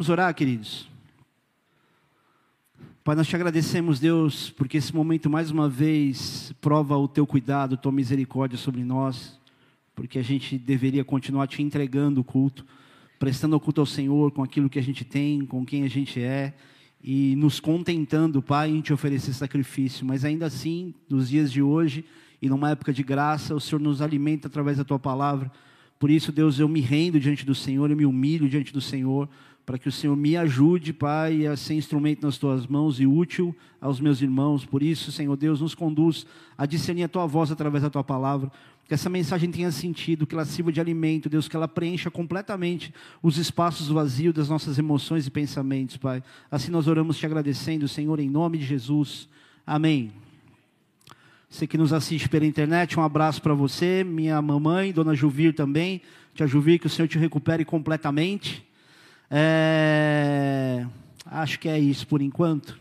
Vamos orar, queridos. Pai, nós te agradecemos, Deus, porque esse momento mais uma vez prova o teu cuidado, tua misericórdia sobre nós, porque a gente deveria continuar te entregando o culto, prestando o culto ao Senhor com aquilo que a gente tem, com quem a gente é, e nos contentando, Pai, em te oferecer sacrifício, mas ainda assim, nos dias de hoje e numa época de graça, o Senhor nos alimenta através da tua palavra. Por isso, Deus, eu me rendo diante do Senhor, eu me humilho diante do Senhor para que o Senhor me ajude, Pai, a ser instrumento nas tuas mãos e útil aos meus irmãos. Por isso, Senhor Deus, nos conduz a discernir a tua voz através da tua palavra. Que essa mensagem tenha sentido, que ela sirva de alimento, Deus, que ela preencha completamente os espaços vazios das nossas emoções e pensamentos, Pai. Assim nós oramos te agradecendo, Senhor, em nome de Jesus. Amém. Você que nos assiste pela internet, um abraço para você, minha mamãe, dona Juvir também. Tia Juvir, que o Senhor te recupere completamente. É, acho que é isso por enquanto.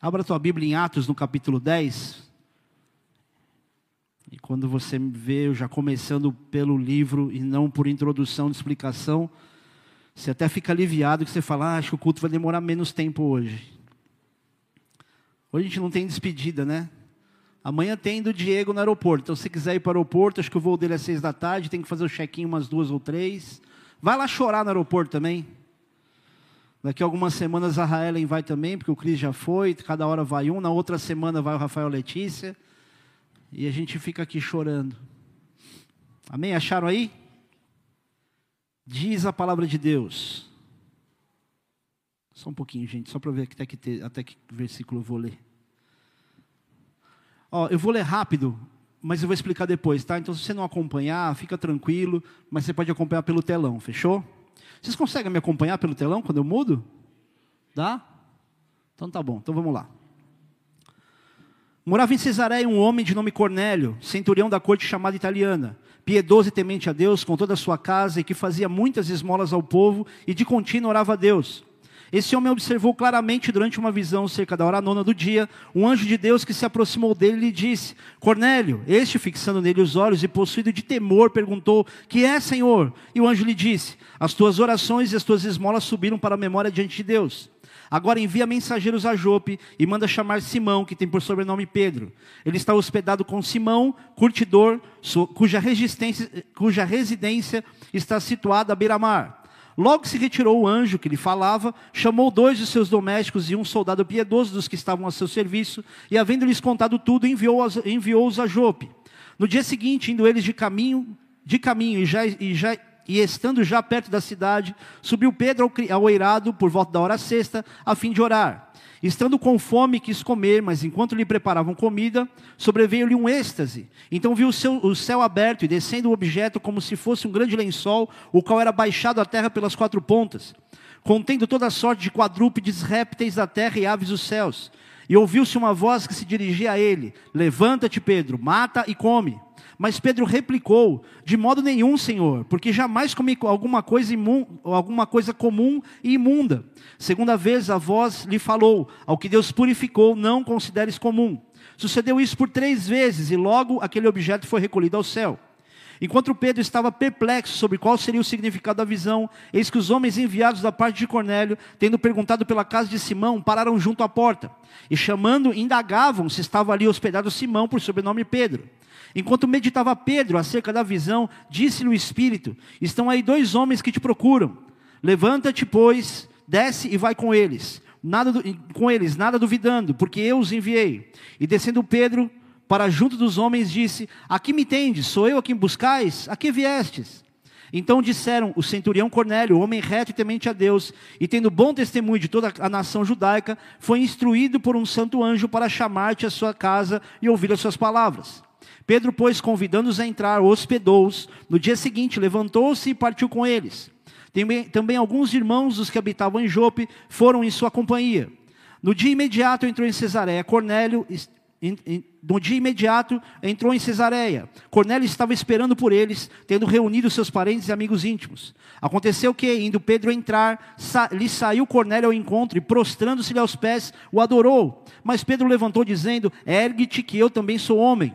Abra tua Bíblia em Atos, no capítulo 10. E quando você vê, eu já começando pelo livro e não por introdução de explicação, você até fica aliviado que você fala, ah, acho que o culto vai demorar menos tempo hoje. Hoje a gente não tem despedida, né? Amanhã tem do Diego no aeroporto. Então, se quiser ir para o aeroporto, acho que o voo dele é seis da tarde, tem que fazer o check-in umas duas ou três. Vai lá chorar no aeroporto também. Daqui a algumas semanas a Raelen vai também, porque o Cris já foi, cada hora vai um, na outra semana vai o Rafael Letícia. E a gente fica aqui chorando. Amém? Acharam aí? Diz a palavra de Deus. Só um pouquinho, gente, só para ver até que, até que versículo eu vou ler. Ó, eu vou ler rápido, mas eu vou explicar depois, tá? Então, se você não acompanhar, fica tranquilo, mas você pode acompanhar pelo telão, fechou? Vocês conseguem me acompanhar pelo telão quando eu mudo? Dá? Então tá bom, então vamos lá. Morava em Cesareia um homem de nome Cornélio, centurião da corte chamada italiana, piedoso e temente a Deus com toda a sua casa e que fazia muitas esmolas ao povo e de contínuo orava a Deus. Esse homem observou claramente durante uma visão cerca da hora nona do dia, um anjo de Deus que se aproximou dele e lhe disse: Cornélio, este fixando nele os olhos e possuído de temor, perguntou: Que é, Senhor? E o anjo lhe disse: As tuas orações e as tuas esmolas subiram para a memória diante de Deus. Agora envia mensageiros a Jope e manda chamar Simão, que tem por sobrenome Pedro. Ele está hospedado com Simão, curtidor, cuja, cuja residência está situada à beira-mar. Logo se retirou o anjo que lhe falava, chamou dois de seus domésticos e um soldado piedoso dos que estavam a seu serviço, e havendo-lhes contado tudo, enviou-os enviou a Jope. No dia seguinte, indo eles de caminho, de caminho e, já, e, já, e estando já perto da cidade, subiu Pedro ao, ao eirado por volta da hora sexta, a fim de orar. Estando com fome, quis comer, mas enquanto lhe preparavam comida, sobreveio-lhe um êxtase. Então viu o, o, céu aberto e descendo o objeto como se fosse um grande lençol, o qual era baixado à terra pelas quatro pontas, contendo toda sorte de quadrúpedes, répteis da terra e aves dos céus. E ouviu-se uma voz que se dirigia a ele: Levanta-te, Pedro, mata e come. Mas Pedro replicou: De modo nenhum, Senhor, porque jamais comi alguma coisa, imun, alguma coisa comum e imunda. Segunda vez a voz lhe falou: Ao que Deus purificou, não consideres comum. Sucedeu isso por três vezes, e logo aquele objeto foi recolhido ao céu. Enquanto Pedro estava perplexo sobre qual seria o significado da visão, eis que os homens enviados da parte de Cornélio, tendo perguntado pela casa de Simão, pararam junto à porta. E chamando, indagavam se estava ali hospedado Simão, por sobrenome Pedro. Enquanto meditava Pedro acerca da visão, disse-lhe o Espírito: Estão aí dois homens que te procuram. Levanta-te, pois, desce e vai com eles. Nada com eles, nada duvidando, porque eu os enviei. E descendo Pedro para junto dos homens, disse: Aqui me tendes, sou eu a quem buscais? A que viestes? Então disseram: O centurião Cornélio, homem reto e temente a Deus, e tendo bom testemunho de toda a nação judaica, foi instruído por um santo anjo para chamar-te à sua casa e ouvir as suas palavras. Pedro, pois, convidando-os a entrar, hospedou-os. No dia seguinte, levantou-se e partiu com eles. Também, também alguns irmãos dos que habitavam em Jope foram em sua companhia. No dia imediato entrou em Cesareia Cornélio, no dia imediato entrou em Cesareia. Cornélio estava esperando por eles, tendo reunido seus parentes e amigos íntimos. Aconteceu que, indo Pedro entrar, lhe saiu Cornélio ao encontro e, prostrando-se-lhe aos pés, o adorou. Mas Pedro levantou, dizendo: Ergue-te, que eu também sou homem.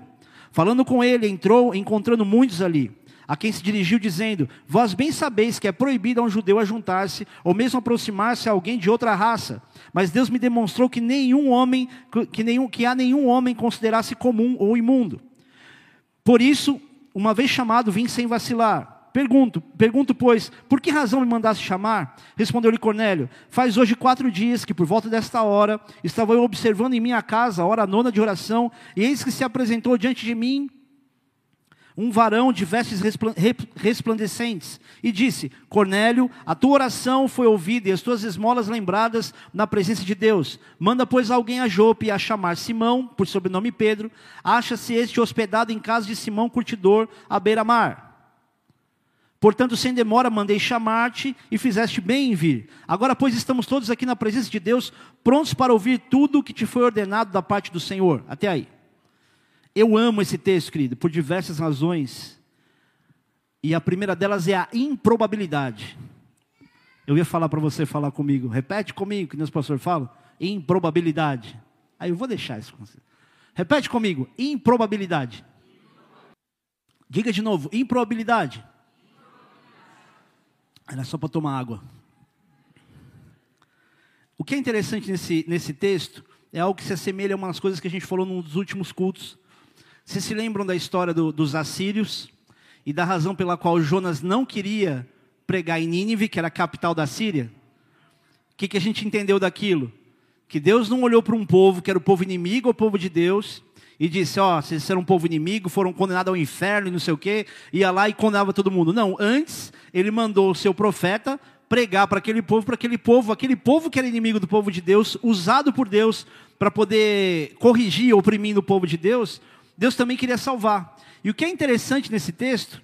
Falando com ele, entrou, encontrando muitos ali. a quem se dirigiu dizendo: Vós bem sabeis que é proibido a um judeu ajuntar-se, ou mesmo aproximar-se a alguém de outra raça. Mas Deus me demonstrou que nenhum homem, que, nenhum, que há nenhum homem considerasse comum ou imundo. Por isso, uma vez chamado, vim sem vacilar. Pergunto, pergunto, pois, por que razão me mandaste chamar? Respondeu-lhe Cornélio: Faz hoje quatro dias que, por volta desta hora, estava eu observando em minha casa, a hora nona de oração, e eis que se apresentou diante de mim um varão de vestes resplandecentes, e disse: Cornélio, a tua oração foi ouvida e as tuas esmolas lembradas na presença de Deus. Manda, pois, alguém a Jope a chamar Simão, por sobrenome Pedro. Acha-se este hospedado em casa de Simão Curtidor, à beira-mar. Portanto, sem demora, mandei chamar-te e fizeste bem em vir. Agora, pois, estamos todos aqui na presença de Deus, prontos para ouvir tudo o que te foi ordenado da parte do Senhor. Até aí. Eu amo esse texto, querido, por diversas razões. E a primeira delas é a improbabilidade. Eu ia falar para você falar comigo. Repete comigo, que meus pastor fala. Improbabilidade. Aí eu vou deixar isso com você. Repete comigo. Improbabilidade. Diga de novo. Improbabilidade. Era só para tomar água. O que é interessante nesse, nesse texto é algo que se assemelha a umas coisas que a gente falou nos últimos cultos. Vocês se lembram da história do, dos assírios e da razão pela qual Jonas não queria pregar em Nínive, que era a capital da Síria? O que, que a gente entendeu daquilo? Que Deus não olhou para um povo que era o povo inimigo, o povo de Deus, e disse: Ó, oh, vocês eram um povo inimigo, foram condenados ao inferno e não sei o quê, ia lá e condenava todo mundo. Não, antes ele mandou o seu profeta pregar para aquele povo, para aquele povo, aquele povo que era inimigo do povo de Deus, usado por Deus para poder corrigir, oprimindo o povo de Deus, Deus também queria salvar. E o que é interessante nesse texto,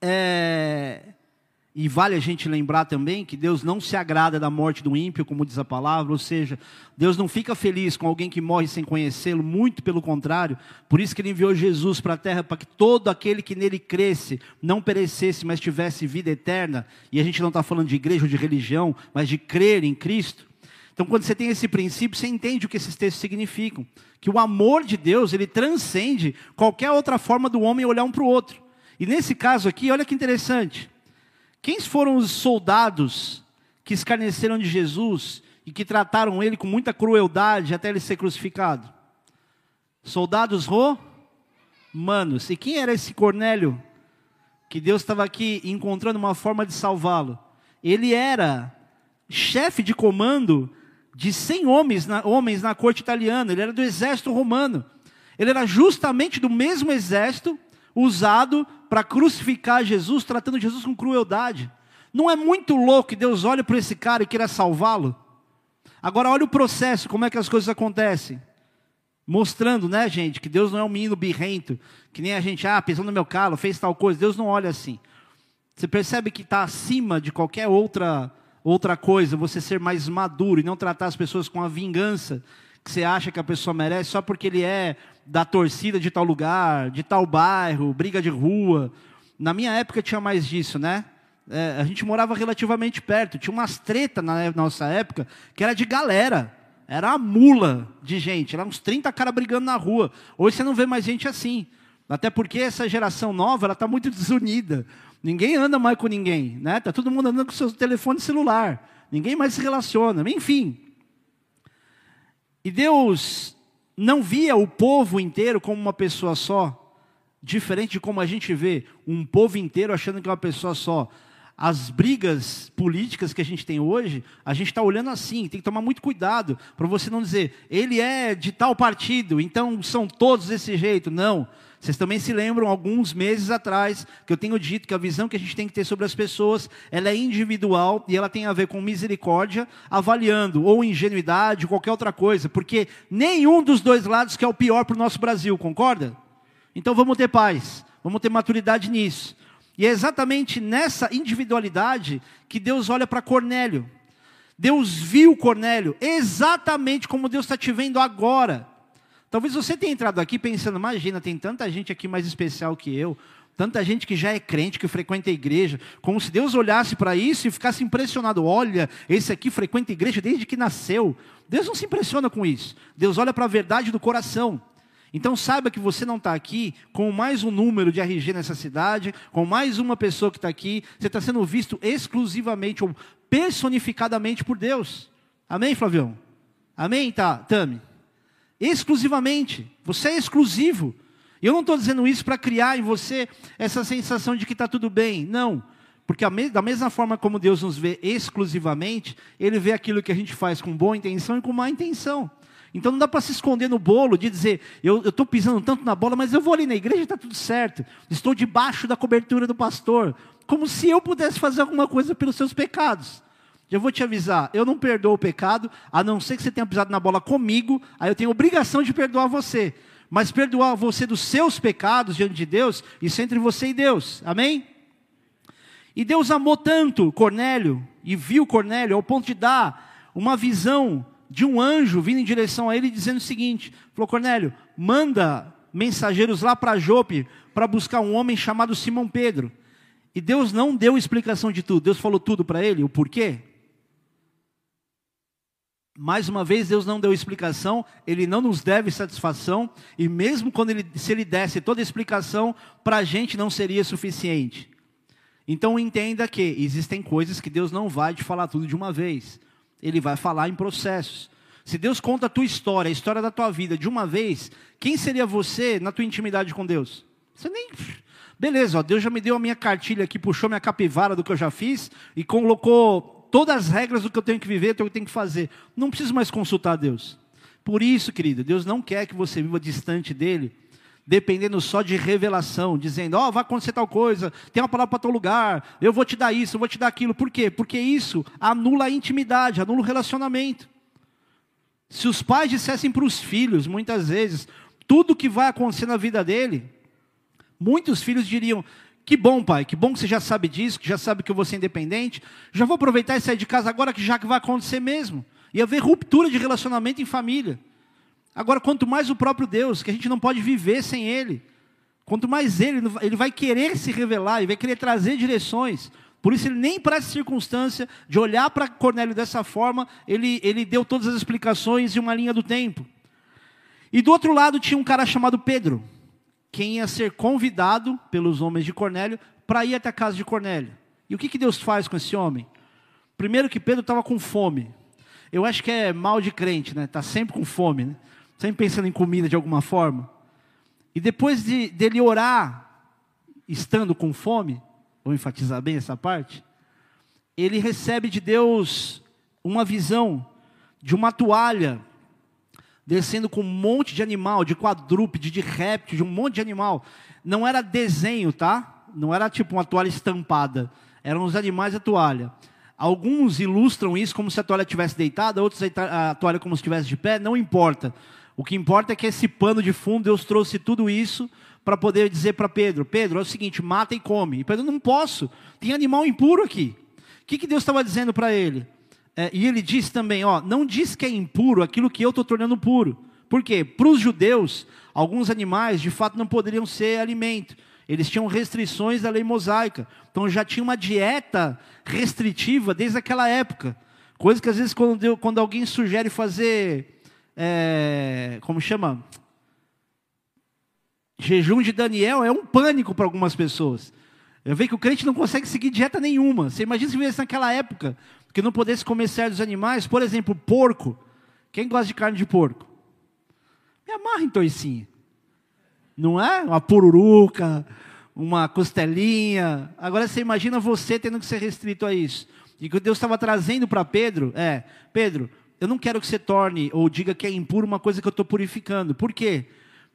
é, e vale a gente lembrar também que Deus não se agrada da morte do ímpio, como diz a palavra, ou seja, Deus não fica feliz com alguém que morre sem conhecê-lo, muito pelo contrário, por isso que ele enviou Jesus para a terra, para que todo aquele que nele cresce não perecesse, mas tivesse vida eterna, e a gente não está falando de igreja ou de religião, mas de crer em Cristo. Então, quando você tem esse princípio, você entende o que esses textos significam. Que o amor de Deus, ele transcende qualquer outra forma do homem olhar um para o outro. E nesse caso aqui, olha que interessante. Quem foram os soldados que escarneceram de Jesus e que trataram ele com muita crueldade até ele ser crucificado? Soldados romanos. E quem era esse Cornélio? Que Deus estava aqui encontrando uma forma de salvá-lo. Ele era chefe de comando de 100 homens na, homens na corte italiana, ele era do exército romano. Ele era justamente do mesmo exército usado para crucificar Jesus, tratando Jesus com crueldade. Não é muito louco que Deus olhe para esse cara e queira salvá-lo? Agora olha o processo, como é que as coisas acontecem. Mostrando, né, gente, que Deus não é um menino birrento, que nem a gente, ah, pisou no meu calo, fez tal coisa. Deus não olha assim. Você percebe que está acima de qualquer outra Outra coisa, você ser mais maduro e não tratar as pessoas com a vingança que você acha que a pessoa merece só porque ele é da torcida de tal lugar, de tal bairro, briga de rua. Na minha época tinha mais disso, né? É, a gente morava relativamente perto, tinha umas tretas na nossa época que era de galera. Era a mula de gente, era uns 30 caras brigando na rua. Hoje você não vê mais gente assim. Até porque essa geração nova, ela está muito desunida. Ninguém anda mais com ninguém, né? Tá todo mundo andando com seu telefone celular. Ninguém mais se relaciona. Enfim. E Deus não via o povo inteiro como uma pessoa só, diferente de como a gente vê um povo inteiro achando que é uma pessoa só. As brigas políticas que a gente tem hoje, a gente está olhando assim, tem que tomar muito cuidado para você não dizer, ele é de tal partido, então são todos desse jeito. Não. Vocês também se lembram, alguns meses atrás, que eu tenho dito que a visão que a gente tem que ter sobre as pessoas, ela é individual e ela tem a ver com misericórdia, avaliando ou ingenuidade, ou qualquer outra coisa, porque nenhum dos dois lados que é o pior para o nosso Brasil, concorda? Então vamos ter paz, vamos ter maturidade nisso. E é exatamente nessa individualidade que Deus olha para Cornélio. Deus viu Cornélio exatamente como Deus está te vendo agora. Talvez você tenha entrado aqui pensando, imagina, tem tanta gente aqui mais especial que eu, tanta gente que já é crente, que frequenta a igreja, como se Deus olhasse para isso e ficasse impressionado. Olha, esse aqui frequenta a igreja desde que nasceu. Deus não se impressiona com isso. Deus olha para a verdade do coração. Então saiba que você não está aqui com mais um número de RG nessa cidade, com mais uma pessoa que está aqui. Você está sendo visto exclusivamente ou personificadamente por Deus. Amém, Flavião? Amém, tá, Tami? Exclusivamente. Você é exclusivo. Eu não estou dizendo isso para criar em você essa sensação de que está tudo bem. Não. Porque da mesma forma como Deus nos vê exclusivamente, Ele vê aquilo que a gente faz com boa intenção e com má intenção. Então não dá para se esconder no bolo de dizer, eu estou pisando tanto na bola, mas eu vou ali na igreja e está tudo certo. Estou debaixo da cobertura do pastor. Como se eu pudesse fazer alguma coisa pelos seus pecados. Já vou te avisar, eu não perdoo o pecado, a não ser que você tenha pisado na bola comigo, aí eu tenho obrigação de perdoar você. Mas perdoar você dos seus pecados diante de Deus, isso é entre você e Deus. Amém? E Deus amou tanto Cornélio, e viu Cornélio, ao ponto de dar uma visão de um anjo vindo em direção a ele, dizendo o seguinte: falou, Cornélio, manda mensageiros lá para Jope para buscar um homem chamado Simão Pedro. E Deus não deu explicação de tudo, Deus falou tudo para ele, o porquê. Mais uma vez, Deus não deu explicação, Ele não nos deve satisfação, e mesmo quando ele, se Ele desse toda explicação, para a gente não seria suficiente. Então entenda que existem coisas que Deus não vai te falar tudo de uma vez, Ele vai falar em processos. Se Deus conta a tua história, a história da tua vida de uma vez, quem seria você na tua intimidade com Deus? Você nem. Beleza, ó, Deus já me deu a minha cartilha aqui, puxou minha capivara do que eu já fiz e colocou todas as regras do que eu tenho que viver, do que eu tenho que fazer. Não preciso mais consultar Deus. Por isso, querido, Deus não quer que você viva distante dele, dependendo só de revelação, dizendo, ó, oh, vai acontecer tal coisa, tem uma palavra para tal lugar, eu vou te dar isso, eu vou te dar aquilo. Por quê? Porque isso anula a intimidade, anula o relacionamento. Se os pais dissessem para os filhos, muitas vezes, tudo que vai acontecer na vida dele, muitos filhos diriam: que bom, pai, que bom que você já sabe disso, que já sabe que eu vou ser independente. Já vou aproveitar e sair de casa agora, que já que vai acontecer mesmo. E haver ruptura de relacionamento em família. Agora, quanto mais o próprio Deus, que a gente não pode viver sem Ele. Quanto mais Ele, Ele vai querer se revelar, Ele vai querer trazer direções. Por isso, Ele nem para essa circunstância de olhar para Cornélio dessa forma, ele, ele deu todas as explicações e uma linha do tempo. E do outro lado tinha um cara chamado Pedro quem ia ser convidado pelos homens de Cornélio para ir até a casa de Cornélio. E o que, que Deus faz com esse homem? Primeiro que Pedro estava com fome. Eu acho que é mal de crente, né? Está sempre com fome, né? Sempre pensando em comida de alguma forma. E depois de, dele orar, estando com fome, vou enfatizar bem essa parte, ele recebe de Deus uma visão de uma toalha descendo com um monte de animal, de quadrúpede, de réptil, de um monte de animal. Não era desenho, tá? Não era tipo uma toalha estampada. Eram os animais da toalha. Alguns ilustram isso como se a toalha estivesse deitada, outros a toalha como se estivesse de pé, não importa. O que importa é que esse pano de fundo, Deus trouxe tudo isso para poder dizer para Pedro: Pedro, é o seguinte, mata e come. E Pedro, não posso, tem animal impuro aqui. O que, que Deus estava dizendo para ele? É, e ele diz também, ó, não diz que é impuro aquilo que eu estou tornando puro. Por quê? Para os judeus, alguns animais de fato não poderiam ser alimento. Eles tinham restrições da lei mosaica. Então já tinha uma dieta restritiva desde aquela época. Coisa que às vezes quando, quando alguém sugere fazer, é, como chama? Jejum de Daniel é um pânico para algumas pessoas. Eu vejo que o crente não consegue seguir dieta nenhuma. Você imagina se vivesse naquela época, que não pudesse comer certos animais, por exemplo, porco. Quem gosta de carne de porco? Me amarra em toicinha. Não é? Uma pururuca, uma costelinha. Agora você imagina você tendo que ser restrito a isso. E que Deus estava trazendo para Pedro é: Pedro, eu não quero que você torne ou diga que é impuro uma coisa que eu estou purificando. Por quê?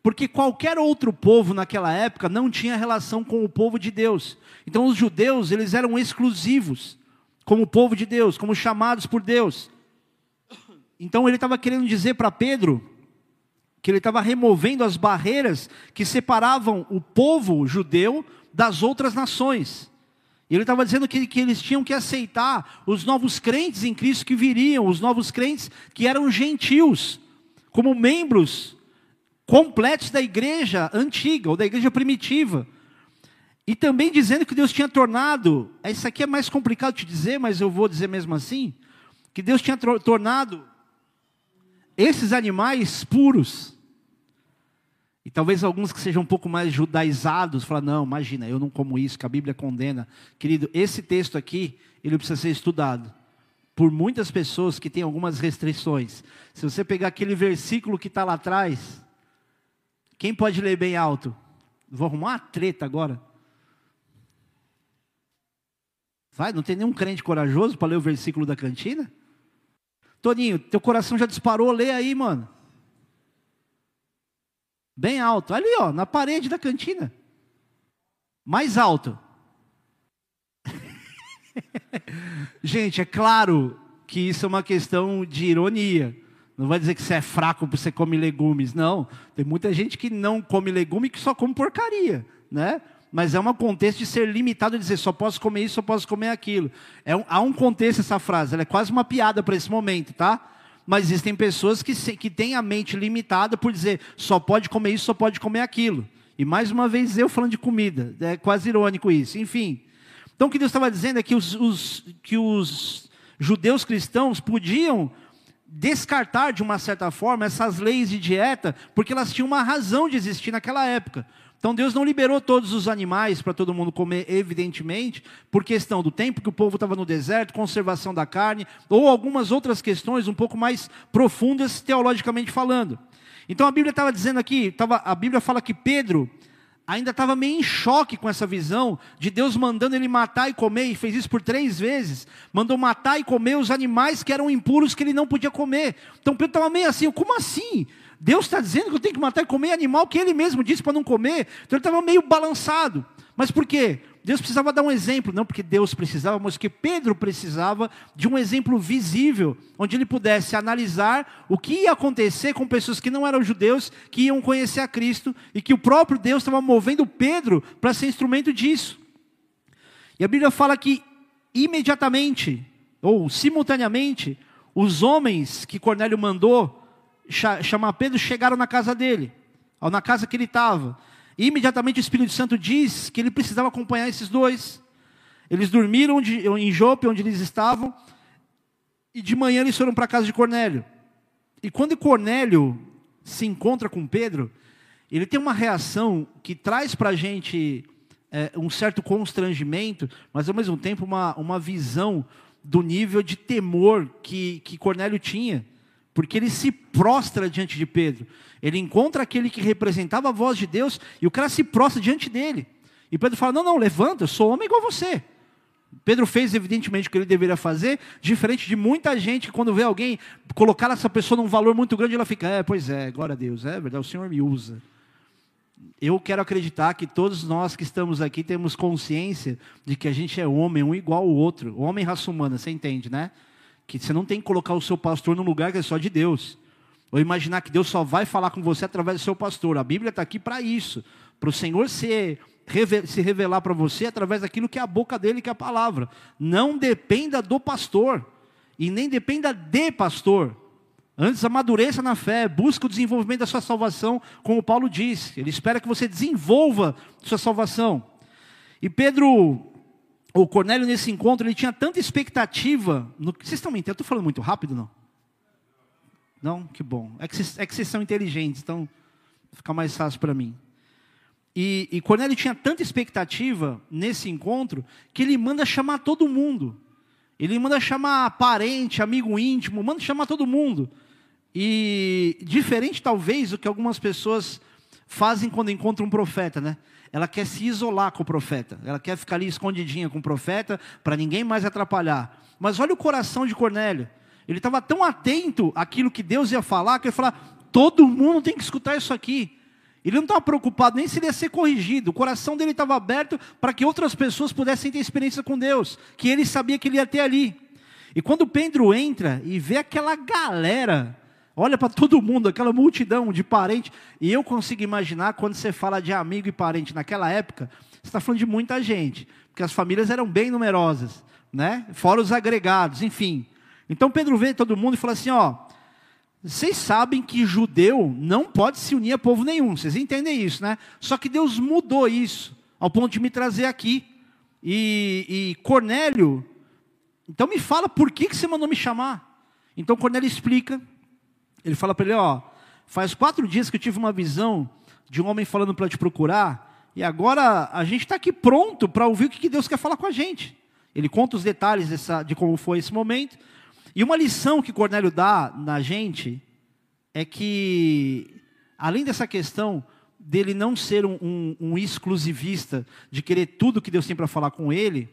Porque qualquer outro povo naquela época não tinha relação com o povo de Deus. Então os judeus, eles eram exclusivos como povo de Deus, como chamados por Deus. Então ele estava querendo dizer para Pedro que ele estava removendo as barreiras que separavam o povo judeu das outras nações. Ele estava dizendo que, que eles tinham que aceitar os novos crentes em Cristo que viriam, os novos crentes que eram gentios, como membros completos da igreja antiga, ou da igreja primitiva. E também dizendo que Deus tinha tornado, isso aqui é mais complicado de dizer, mas eu vou dizer mesmo assim, que Deus tinha tornado esses animais puros. E talvez alguns que sejam um pouco mais judaizados, falam, não, imagina, eu não como isso, que a Bíblia condena. Querido, esse texto aqui, ele precisa ser estudado por muitas pessoas que têm algumas restrições. Se você pegar aquele versículo que está lá atrás, quem pode ler bem alto? Vou arrumar uma treta agora. Vai, não tem nenhum crente corajoso para ler o versículo da cantina? Toninho, teu coração já disparou, lê aí, mano. Bem alto. Ali, ó, na parede da cantina. Mais alto. Gente, é claro que isso é uma questão de ironia. Não vai dizer que você é fraco porque você come legumes, não. Tem muita gente que não come legume e que só come porcaria, né? Mas é um contexto de ser limitado, de dizer só posso comer isso, só posso comer aquilo. É um, há um contexto essa frase, ela é quase uma piada para esse momento, tá? Mas existem pessoas que, se, que têm a mente limitada por dizer só pode comer isso, só pode comer aquilo. E mais uma vez eu falando de comida, é quase irônico isso. Enfim. Então o que Deus estava dizendo é que os, os, que os judeus cristãos podiam descartar de uma certa forma essas leis de dieta, porque elas tinham uma razão de existir naquela época. Então Deus não liberou todos os animais para todo mundo comer, evidentemente, por questão do tempo que o povo estava no deserto, conservação da carne, ou algumas outras questões um pouco mais profundas teologicamente falando. Então a Bíblia estava dizendo aqui, tava, a Bíblia fala que Pedro ainda estava meio em choque com essa visão de Deus mandando ele matar e comer, e fez isso por três vezes. Mandou matar e comer os animais que eram impuros que ele não podia comer. Então Pedro estava meio assim, como assim? Deus está dizendo que eu tenho que matar e comer animal que ele mesmo disse para não comer. Então ele estava meio balançado. Mas por quê? Deus precisava dar um exemplo, não porque Deus precisava, mas porque Pedro precisava de um exemplo visível, onde ele pudesse analisar o que ia acontecer com pessoas que não eram judeus, que iam conhecer a Cristo, e que o próprio Deus estava movendo Pedro para ser instrumento disso. E a Bíblia fala que imediatamente, ou simultaneamente, os homens que Cornélio mandou chamar Pedro chegaram na casa dele, ou na casa que ele estava. E imediatamente o Espírito Santo diz que ele precisava acompanhar esses dois. Eles dormiram em Jope, onde eles estavam, e de manhã eles foram para a casa de Cornélio. E quando Cornélio se encontra com Pedro, ele tem uma reação que traz para a gente é, um certo constrangimento, mas ao mesmo tempo uma, uma visão do nível de temor que, que Cornélio tinha porque ele se prostra diante de Pedro. Ele encontra aquele que representava a voz de Deus e o cara se prostra diante dele. E Pedro fala: Não, não, levanta, eu sou homem igual você. Pedro fez evidentemente o que ele deveria fazer, diferente de muita gente que quando vê alguém colocar essa pessoa num valor muito grande, ela fica: É, pois é, glória a Deus, é verdade, o Senhor me usa. Eu quero acreditar que todos nós que estamos aqui temos consciência de que a gente é homem, um igual ao outro. Homem raça humana, você entende, né? Que você não tem que colocar o seu pastor num lugar que é só de Deus. Ou imaginar que Deus só vai falar com você através do seu pastor. A Bíblia está aqui para isso. Para o Senhor se, revelar para você através daquilo que é a boca dele, que é a palavra. Não dependa do pastor. E nem dependa de pastor. Antes amadureça na fé, busque o desenvolvimento da sua salvação, como Paulo diz. Ele espera que você desenvolva sua salvação. E Pedro o Cornélio, nesse encontro, ele tinha tanta expectativa. No... Vocês estão me entendendo? Eu estou falando muito rápido, não? Não? Que bom. É que vocês, é que vocês são inteligentes, então fica mais fácil para mim. E, e Cornélio tinha tanta expectativa nesse encontro que ele manda chamar todo mundo. Ele manda chamar parente, amigo íntimo, manda chamar todo mundo. E diferente talvez do que algumas pessoas fazem quando encontram um profeta, né? Ela quer se isolar com o profeta, ela quer ficar ali escondidinha com o profeta, para ninguém mais atrapalhar. Mas olha o coração de Cornélio, ele estava tão atento àquilo que Deus ia falar, que ele falar: todo mundo tem que escutar isso aqui. Ele não estava preocupado nem se ele ia ser corrigido, o coração dele estava aberto para que outras pessoas pudessem ter experiência com Deus, que ele sabia que ele ia ter ali. E quando Pedro entra e vê aquela galera Olha para todo mundo, aquela multidão de parente. E eu consigo imaginar quando você fala de amigo e parente naquela época, você está falando de muita gente, porque as famílias eram bem numerosas, né? Fora os agregados, enfim. Então Pedro vê todo mundo e fala assim: ó, vocês sabem que judeu não pode se unir a povo nenhum, vocês entendem isso, né? Só que Deus mudou isso, ao ponto de me trazer aqui. E, e Cornélio, então me fala por que, que você mandou me chamar. Então Cornélio explica ele fala para ele: Ó, faz quatro dias que eu tive uma visão de um homem falando para te procurar, e agora a gente está aqui pronto para ouvir o que Deus quer falar com a gente. Ele conta os detalhes dessa, de como foi esse momento. E uma lição que Cornélio dá na gente é que, além dessa questão dele não ser um, um, um exclusivista, de querer tudo que Deus tem para falar com ele,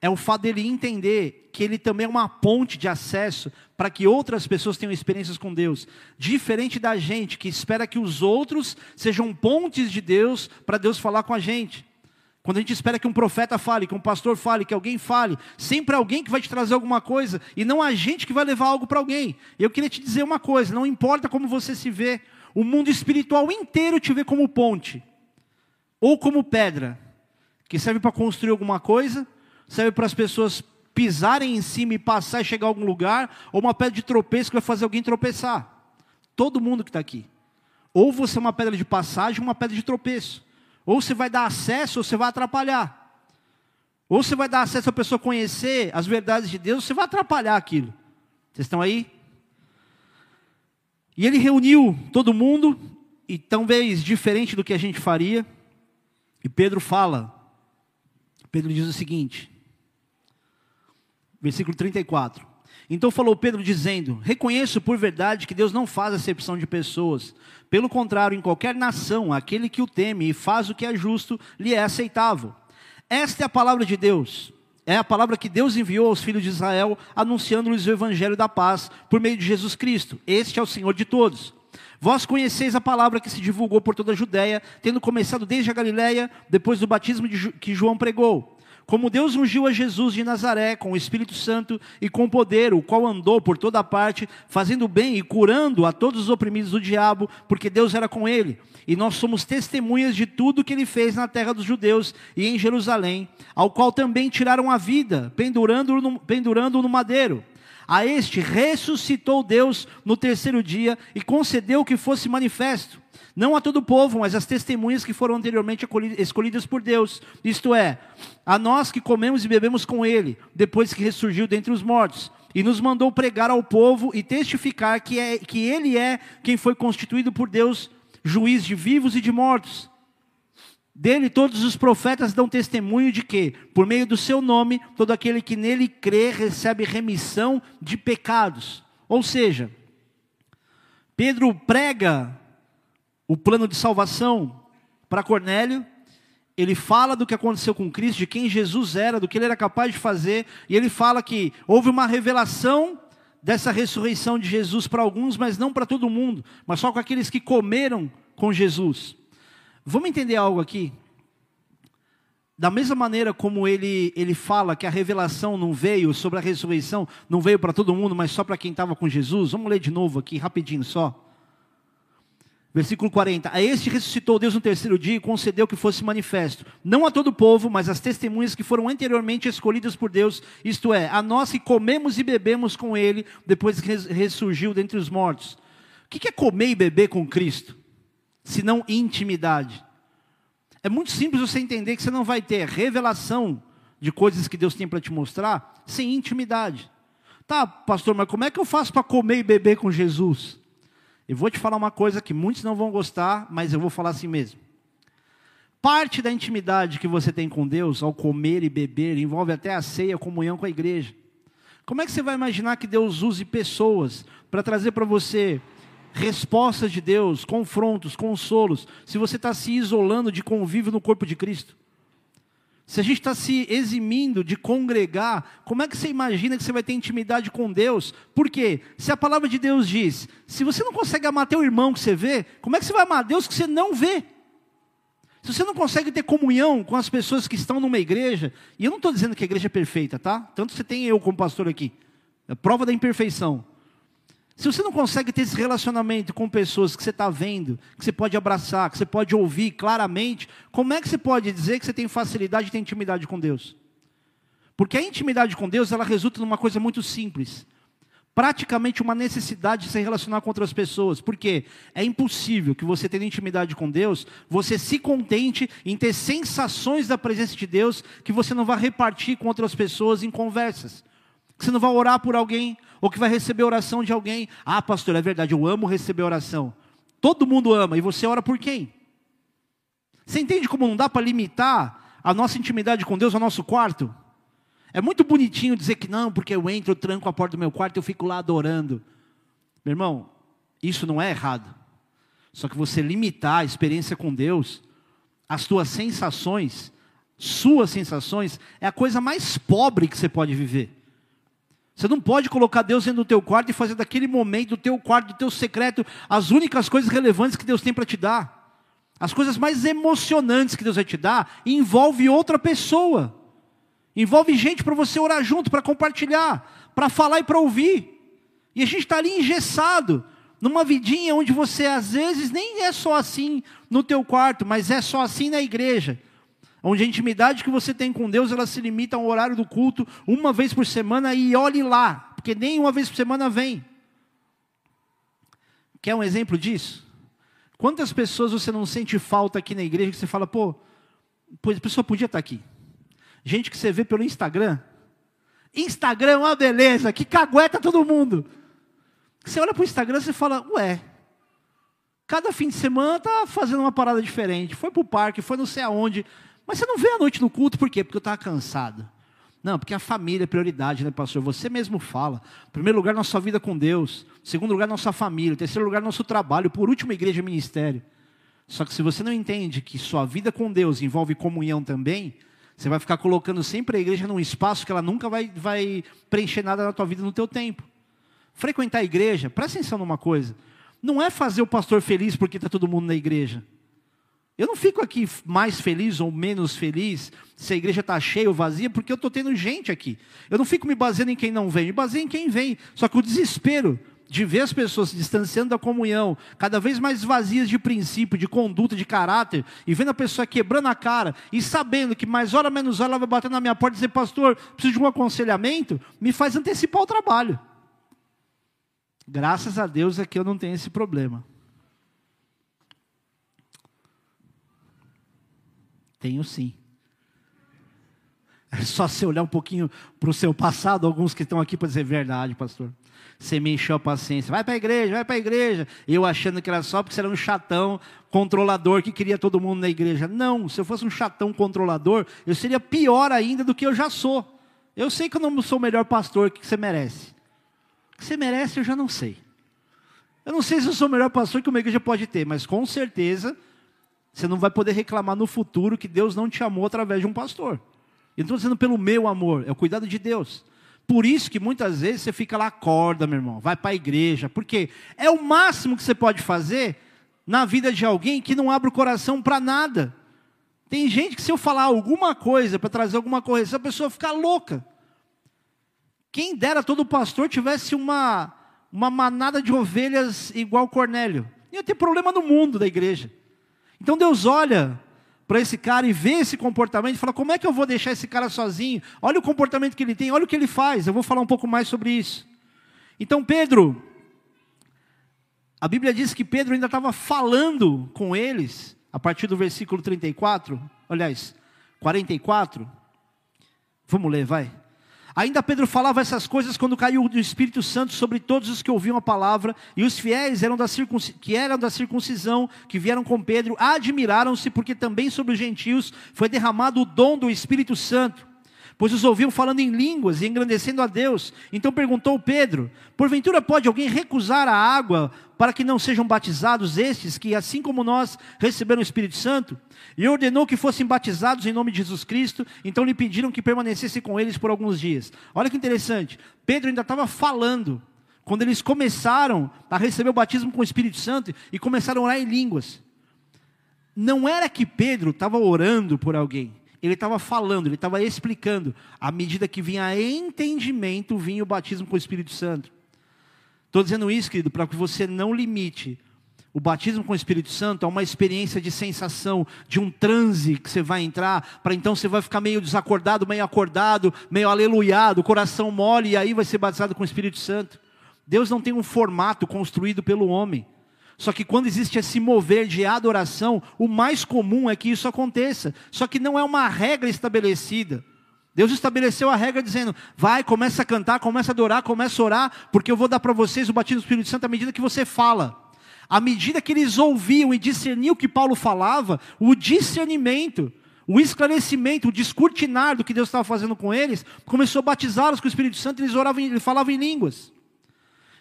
é o fato dele entender que ele também é uma ponte de acesso para que outras pessoas tenham experiências com Deus. Diferente da gente que espera que os outros sejam pontes de Deus para Deus falar com a gente. Quando a gente espera que um profeta fale, que um pastor fale, que alguém fale, sempre alguém que vai te trazer alguma coisa e não a gente que vai levar algo para alguém. Eu queria te dizer uma coisa: não importa como você se vê, o mundo espiritual inteiro te vê como ponte ou como pedra que serve para construir alguma coisa serve para as pessoas pisarem em cima e passar e chegar a algum lugar, ou uma pedra de tropeço que vai fazer alguém tropeçar. Todo mundo que está aqui. Ou você é uma pedra de passagem, uma pedra de tropeço. Ou você vai dar acesso, ou você vai atrapalhar. Ou você vai dar acesso a pessoa conhecer as verdades de Deus, ou você vai atrapalhar aquilo. Vocês estão aí? E ele reuniu todo mundo, e talvez diferente do que a gente faria. E Pedro fala, Pedro diz o seguinte: Versículo 34. Então falou Pedro dizendo: Reconheço por verdade que Deus não faz acepção de pessoas. Pelo contrário, em qualquer nação, aquele que o teme e faz o que é justo, lhe é aceitável. Esta é a palavra de Deus. É a palavra que Deus enviou aos filhos de Israel, anunciando-lhes o evangelho da paz por meio de Jesus Cristo. Este é o Senhor de todos. Vós conheceis a palavra que se divulgou por toda a Judéia, tendo começado desde a Galiléia, depois do batismo que João pregou como Deus ungiu a Jesus de Nazaré com o Espírito Santo e com poder, o qual andou por toda parte, fazendo bem e curando a todos os oprimidos do diabo, porque Deus era com ele. E nós somos testemunhas de tudo que ele fez na terra dos judeus e em Jerusalém, ao qual também tiraram a vida, pendurando-o no, pendurando no madeiro. A este ressuscitou Deus no terceiro dia e concedeu que fosse manifesto não a todo o povo, mas as testemunhas que foram anteriormente escolhidas por Deus, isto é, a nós que comemos e bebemos com Ele, depois que ressurgiu dentre os mortos, e nos mandou pregar ao povo e testificar que, é, que Ele é quem foi constituído por Deus, juiz de vivos e de mortos. Dele todos os profetas dão testemunho de que, por meio do seu nome, todo aquele que nele crê recebe remissão de pecados. Ou seja, Pedro prega o plano de salvação para Cornélio, ele fala do que aconteceu com Cristo, de quem Jesus era, do que ele era capaz de fazer, e ele fala que houve uma revelação dessa ressurreição de Jesus para alguns, mas não para todo mundo, mas só com aqueles que comeram com Jesus. Vamos entender algo aqui? Da mesma maneira como ele, ele fala que a revelação não veio sobre a ressurreição, não veio para todo mundo, mas só para quem estava com Jesus, vamos ler de novo aqui, rapidinho só. Versículo 40. A este ressuscitou Deus no terceiro dia e concedeu que fosse manifesto, não a todo o povo, mas às testemunhas que foram anteriormente escolhidas por Deus, isto é, a nós que comemos e bebemos com Ele, depois que ressurgiu dentre os mortos. O que é comer e beber com Cristo? Se não intimidade. É muito simples você entender que você não vai ter revelação de coisas que Deus tem para te mostrar sem intimidade. Tá, pastor, mas como é que eu faço para comer e beber com Jesus? Eu vou te falar uma coisa que muitos não vão gostar, mas eu vou falar assim mesmo. Parte da intimidade que você tem com Deus ao comer e beber envolve até a ceia, a comunhão com a igreja. Como é que você vai imaginar que Deus use pessoas para trazer para você respostas de Deus, confrontos, consolos, se você está se isolando de convívio no corpo de Cristo? Se a gente está se eximindo de congregar, como é que você imagina que você vai ter intimidade com Deus? Por quê? Se a palavra de Deus diz, se você não consegue amar teu irmão que você vê, como é que você vai amar Deus que você não vê? Se você não consegue ter comunhão com as pessoas que estão numa igreja, e eu não estou dizendo que a igreja é perfeita, tá? Tanto você tem eu como pastor aqui, é prova da imperfeição. Se você não consegue ter esse relacionamento com pessoas que você está vendo, que você pode abraçar, que você pode ouvir claramente, como é que você pode dizer que você tem facilidade de ter intimidade com Deus? Porque a intimidade com Deus, ela resulta numa coisa muito simples. Praticamente uma necessidade de se relacionar com outras pessoas. Porque é impossível que você tenha intimidade com Deus, você se contente em ter sensações da presença de Deus que você não vai repartir com outras pessoas em conversas. Que você não vai orar por alguém, ou que vai receber oração de alguém. Ah, pastor, é verdade, eu amo receber oração. Todo mundo ama, e você ora por quem? Você entende como não dá para limitar a nossa intimidade com Deus ao nosso quarto? É muito bonitinho dizer que não, porque eu entro, eu tranco a porta do meu quarto e eu fico lá adorando. Meu irmão, isso não é errado. Só que você limitar a experiência com Deus, as tuas sensações, suas sensações, é a coisa mais pobre que você pode viver. Você não pode colocar Deus dentro do teu quarto e fazer daquele momento, do teu quarto, do teu secreto, as únicas coisas relevantes que Deus tem para te dar. As coisas mais emocionantes que Deus vai te dar envolve outra pessoa. Envolve gente para você orar junto, para compartilhar, para falar e para ouvir. E a gente está ali engessado, numa vidinha onde você às vezes nem é só assim no teu quarto, mas é só assim na igreja. Onde a intimidade que você tem com Deus, ela se limita ao horário do culto, uma vez por semana, e olhe lá, porque nem uma vez por semana vem. Quer um exemplo disso? Quantas pessoas você não sente falta aqui na igreja que você fala, pô, a pessoa podia estar aqui? Gente que você vê pelo Instagram. Instagram é uma beleza, que cagueta todo mundo. Você olha para o Instagram e fala, ué, cada fim de semana tá fazendo uma parada diferente. Foi para o parque, foi não sei aonde. Mas você não vê a noite no culto, por quê? Porque eu estava cansado. Não, porque a família é prioridade, né, pastor? Você mesmo fala. Em primeiro lugar, nossa vida com Deus. Em segundo lugar, nossa família. Em terceiro lugar, nosso trabalho. Por último, igreja e ministério. Só que se você não entende que sua vida com Deus envolve comunhão também, você vai ficar colocando sempre a igreja num espaço que ela nunca vai, vai preencher nada na tua vida no teu tempo. Frequentar a igreja, presta atenção numa coisa. Não é fazer o pastor feliz porque está todo mundo na igreja. Eu não fico aqui mais feliz ou menos feliz se a igreja está cheia ou vazia, porque eu estou tendo gente aqui. Eu não fico me baseando em quem não vem, me baseio em quem vem. Só que o desespero de ver as pessoas se distanciando da comunhão, cada vez mais vazias de princípio, de conduta, de caráter, e vendo a pessoa quebrando a cara, e sabendo que mais hora menos hora ela vai bater na minha porta e dizer, pastor, preciso de um aconselhamento, me faz antecipar o trabalho. Graças a Deus é que eu não tenho esse problema. Tenho sim. É só você olhar um pouquinho para o seu passado, alguns que estão aqui para dizer verdade, pastor. Você me encheu a paciência. Vai para a igreja, vai para a igreja. Eu achando que era só porque você era um chatão controlador que queria todo mundo na igreja. Não, se eu fosse um chatão controlador, eu seria pior ainda do que eu já sou. Eu sei que eu não sou o melhor pastor que você merece. O que você merece eu já não sei. Eu não sei se eu sou o melhor pastor que uma igreja pode ter, mas com certeza você não vai poder reclamar no futuro que Deus não te amou através de um pastor. Eu estou dizendo pelo meu amor, é o cuidado de Deus. Por isso que muitas vezes você fica lá, acorda, meu irmão, vai para a igreja, porque é o máximo que você pode fazer na vida de alguém que não abre o coração para nada. Tem gente que se eu falar alguma coisa para trazer alguma correção, a pessoa fica louca. Quem dera todo pastor tivesse uma, uma manada de ovelhas igual Cornélio. Ia ter problema no mundo da igreja. Então Deus olha para esse cara e vê esse comportamento e fala: como é que eu vou deixar esse cara sozinho? Olha o comportamento que ele tem, olha o que ele faz. Eu vou falar um pouco mais sobre isso. Então, Pedro, a Bíblia diz que Pedro ainda estava falando com eles, a partir do versículo 34, aliás, 44. Vamos ler, vai. Ainda Pedro falava essas coisas quando caiu o Espírito Santo sobre todos os que ouviam a palavra, e os fiéis eram da que eram da circuncisão, que vieram com Pedro, admiraram-se, porque também sobre os gentios foi derramado o dom do Espírito Santo pois os ouviam falando em línguas e engrandecendo a Deus. Então perguntou Pedro: Porventura pode alguém recusar a água para que não sejam batizados estes que, assim como nós, receberam o Espírito Santo? E ordenou que fossem batizados em nome de Jesus Cristo. Então lhe pediram que permanecesse com eles por alguns dias. Olha que interessante. Pedro ainda estava falando quando eles começaram a receber o batismo com o Espírito Santo e começaram a orar em línguas. Não era que Pedro estava orando por alguém. Ele estava falando, ele estava explicando. À medida que vinha entendimento, vinha o batismo com o Espírito Santo. Estou dizendo isso, querido, para que você não limite o batismo com o Espírito Santo a uma experiência de sensação, de um transe que você vai entrar, para então você vai ficar meio desacordado, meio acordado, meio aleluiado, coração mole, e aí vai ser batizado com o Espírito Santo. Deus não tem um formato construído pelo homem. Só que quando existe esse mover de adoração, o mais comum é que isso aconteça. Só que não é uma regra estabelecida. Deus estabeleceu a regra dizendo: vai, começa a cantar, começa a adorar, começa a orar, porque eu vou dar para vocês o batismo do Espírito Santo à medida que você fala. À medida que eles ouviam e discerniam o que Paulo falava, o discernimento, o esclarecimento, o descortinar do que Deus estava fazendo com eles, começou a batizá-los com o Espírito Santo e eles oravam, eles falavam em línguas.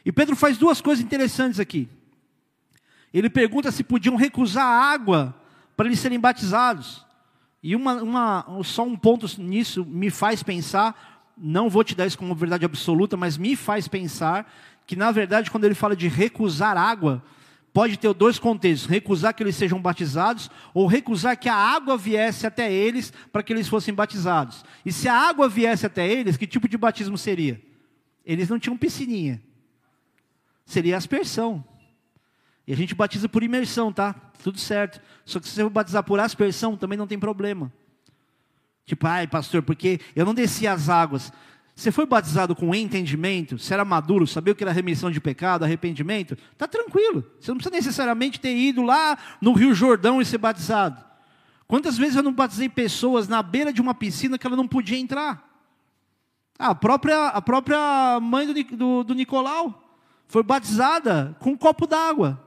E Pedro faz duas coisas interessantes aqui. Ele pergunta se podiam recusar água para eles serem batizados. E uma, uma, só um ponto nisso me faz pensar, não vou te dar isso como verdade absoluta, mas me faz pensar que, na verdade, quando ele fala de recusar água, pode ter dois contextos: recusar que eles sejam batizados, ou recusar que a água viesse até eles para que eles fossem batizados. E se a água viesse até eles, que tipo de batismo seria? Eles não tinham piscininha, seria aspersão. E a gente batiza por imersão, tá? Tudo certo. Só que se você batizar por aspersão, também não tem problema. Tipo, ai, pastor, porque eu não desci as águas. Você foi batizado com entendimento? Você era maduro? Sabia o que era remissão de pecado, arrependimento? Tá tranquilo. Você não precisa necessariamente ter ido lá no Rio Jordão e ser batizado. Quantas vezes eu não batizei pessoas na beira de uma piscina que ela não podia entrar? Ah, a própria, a própria mãe do, do, do Nicolau foi batizada com um copo d'água.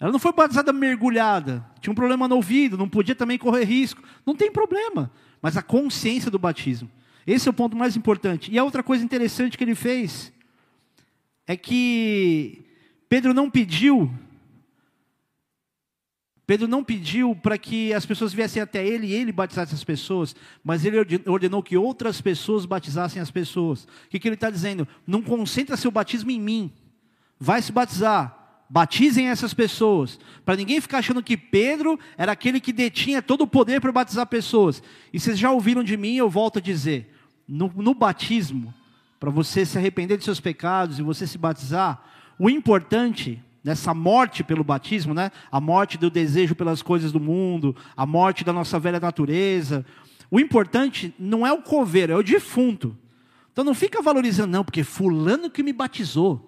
Ela não foi batizada mergulhada. Tinha um problema no ouvido, não podia também correr risco. Não tem problema. Mas a consciência do batismo. Esse é o ponto mais importante. E a outra coisa interessante que ele fez é que Pedro não pediu Pedro não pediu para que as pessoas viessem até ele e ele batizasse as pessoas, mas ele ordenou que outras pessoas batizassem as pessoas. O que, que ele está dizendo? Não concentra seu batismo em mim. Vai se batizar batizem essas pessoas, para ninguém ficar achando que Pedro era aquele que detinha todo o poder para batizar pessoas. E vocês já ouviram de mim, eu volto a dizer: no, no batismo, para você se arrepender de seus pecados e você se batizar, o importante nessa morte pelo batismo, né? A morte do desejo pelas coisas do mundo, a morte da nossa velha natureza. O importante não é o coveiro, é o defunto. Então não fica valorizando, não, porque fulano que me batizou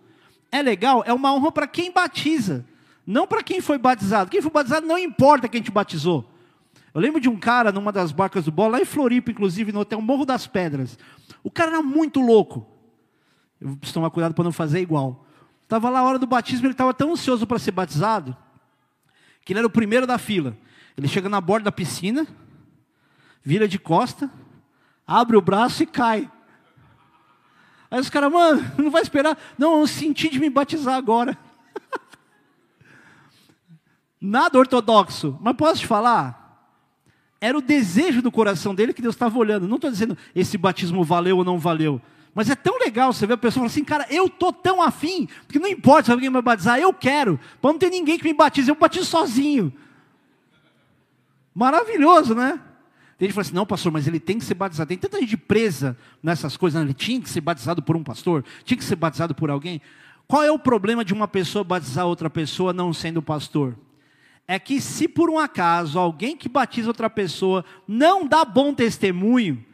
é legal, é uma honra para quem batiza, não para quem foi batizado. Quem foi batizado não importa quem te batizou. Eu lembro de um cara numa das barcas do bola, lá em Floripa, inclusive, no hotel Morro das Pedras. O cara era muito louco. Eu preciso tomar cuidado para não fazer igual. Estava lá a hora do batismo, ele estava tão ansioso para ser batizado, que ele era o primeiro da fila. Ele chega na borda da piscina, vira de costa, abre o braço e cai. Aí os caras, mano, não vai esperar. Não, eu senti de me batizar agora. Nada ortodoxo. Mas posso te falar? Era o desejo do coração dele que Deus estava olhando. Não estou dizendo esse batismo valeu ou não valeu. Mas é tão legal você ver a pessoa falar assim, cara, eu tô tão afim, porque não importa se alguém me batizar, eu quero. Para não ter ninguém que me batize, eu batizo sozinho. Maravilhoso, né? Ele falou assim: não, pastor, mas ele tem que ser batizado. Tem tanta gente presa nessas coisas. Ele tinha que ser batizado por um pastor, tinha que ser batizado por alguém. Qual é o problema de uma pessoa batizar outra pessoa não sendo pastor? É que se por um acaso alguém que batiza outra pessoa não dá bom testemunho,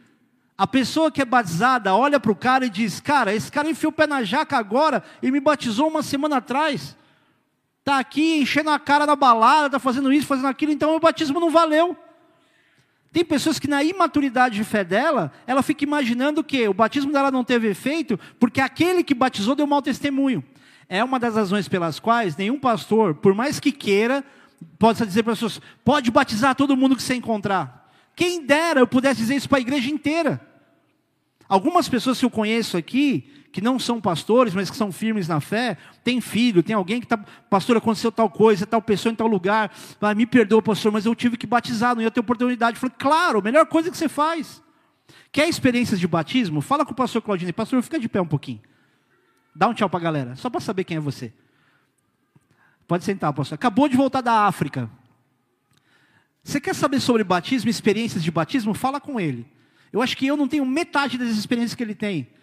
a pessoa que é batizada olha para o cara e diz: Cara, esse cara enfiou o pé na jaca agora e me batizou uma semana atrás. Está aqui enchendo a cara na balada, está fazendo isso, fazendo aquilo, então o batismo não valeu. Tem pessoas que na imaturidade de fé dela, ela fica imaginando que o batismo dela não teve efeito porque aquele que batizou deu mau testemunho. É uma das razões pelas quais nenhum pastor, por mais que queira, pode dizer para as pessoas, pode batizar todo mundo que você encontrar. Quem dera eu pudesse dizer isso para a igreja inteira. Algumas pessoas que eu conheço aqui, que não são pastores, mas que são firmes na fé, tem filho, tem alguém que está, pastor, aconteceu tal coisa, tal pessoa em tal lugar, ah, me perdoa, pastor, mas eu tive que batizar, não ia ter oportunidade. Falei, claro, melhor coisa que você faz. Quer experiências de batismo? Fala com o pastor Claudinei, pastor, fica de pé um pouquinho. Dá um tchau para a galera, só para saber quem é você. Pode sentar, pastor. Acabou de voltar da África. Você quer saber sobre batismo, experiências de batismo? Fala com ele. Eu acho que eu não tenho metade das experiências que ele tem.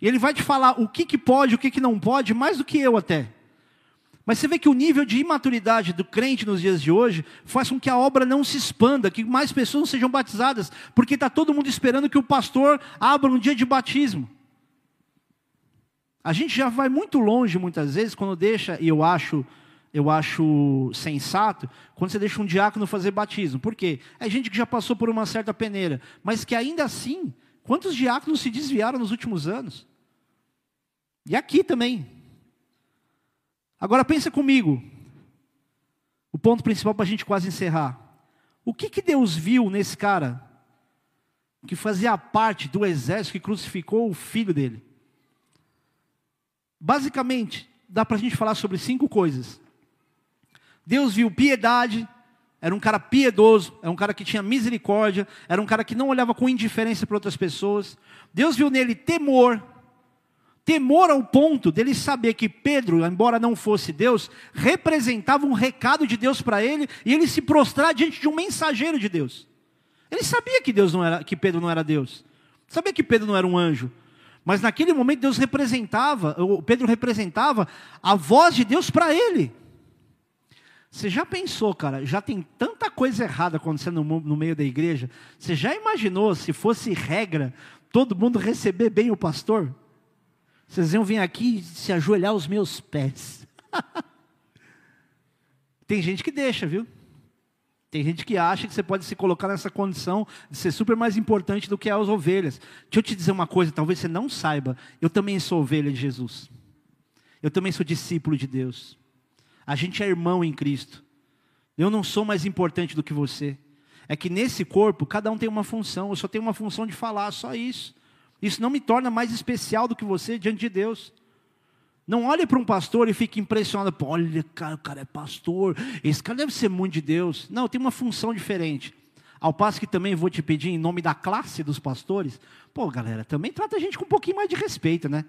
E ele vai te falar o que, que pode, o que, que não pode, mais do que eu até. Mas você vê que o nível de imaturidade do crente nos dias de hoje faz com que a obra não se expanda, que mais pessoas sejam batizadas, porque está todo mundo esperando que o pastor abra um dia de batismo. A gente já vai muito longe muitas vezes quando deixa, e eu acho, eu acho sensato, quando você deixa um diácono fazer batismo. Por quê? É gente que já passou por uma certa peneira, mas que ainda assim, quantos diáconos se desviaram nos últimos anos? E aqui também. Agora pensa comigo. O ponto principal para a gente quase encerrar. O que, que Deus viu nesse cara que fazia parte do exército que crucificou o filho dele? Basicamente, dá para a gente falar sobre cinco coisas. Deus viu piedade, era um cara piedoso, era um cara que tinha misericórdia, era um cara que não olhava com indiferença para outras pessoas. Deus viu nele temor, temor ao ponto dele saber que Pedro, embora não fosse Deus, representava um recado de Deus para ele e ele se prostrar diante de um mensageiro de Deus. Ele sabia que Deus não era, que Pedro não era Deus, sabia que Pedro não era um anjo, mas naquele momento Deus representava, Pedro representava a voz de Deus para ele. Você já pensou, cara? Já tem tanta coisa errada acontecendo no, meio da igreja. Você já imaginou se fosse regra todo mundo receber bem o pastor? Vocês iam vir aqui se ajoelhar aos meus pés. tem gente que deixa, viu? Tem gente que acha que você pode se colocar nessa condição de ser super mais importante do que as ovelhas. Deixa eu te dizer uma coisa, talvez você não saiba. Eu também sou ovelha de Jesus. Eu também sou discípulo de Deus. A gente é irmão em Cristo. Eu não sou mais importante do que você. É que nesse corpo, cada um tem uma função. Eu só tenho uma função de falar, só isso. Isso não me torna mais especial do que você diante de Deus. Não olhe para um pastor e fique impressionado. Olha, cara, o cara é pastor. Esse cara deve ser muito de Deus. Não, tem uma função diferente. Ao passo que também vou te pedir, em nome da classe dos pastores, pô, galera, também trata a gente com um pouquinho mais de respeito, né?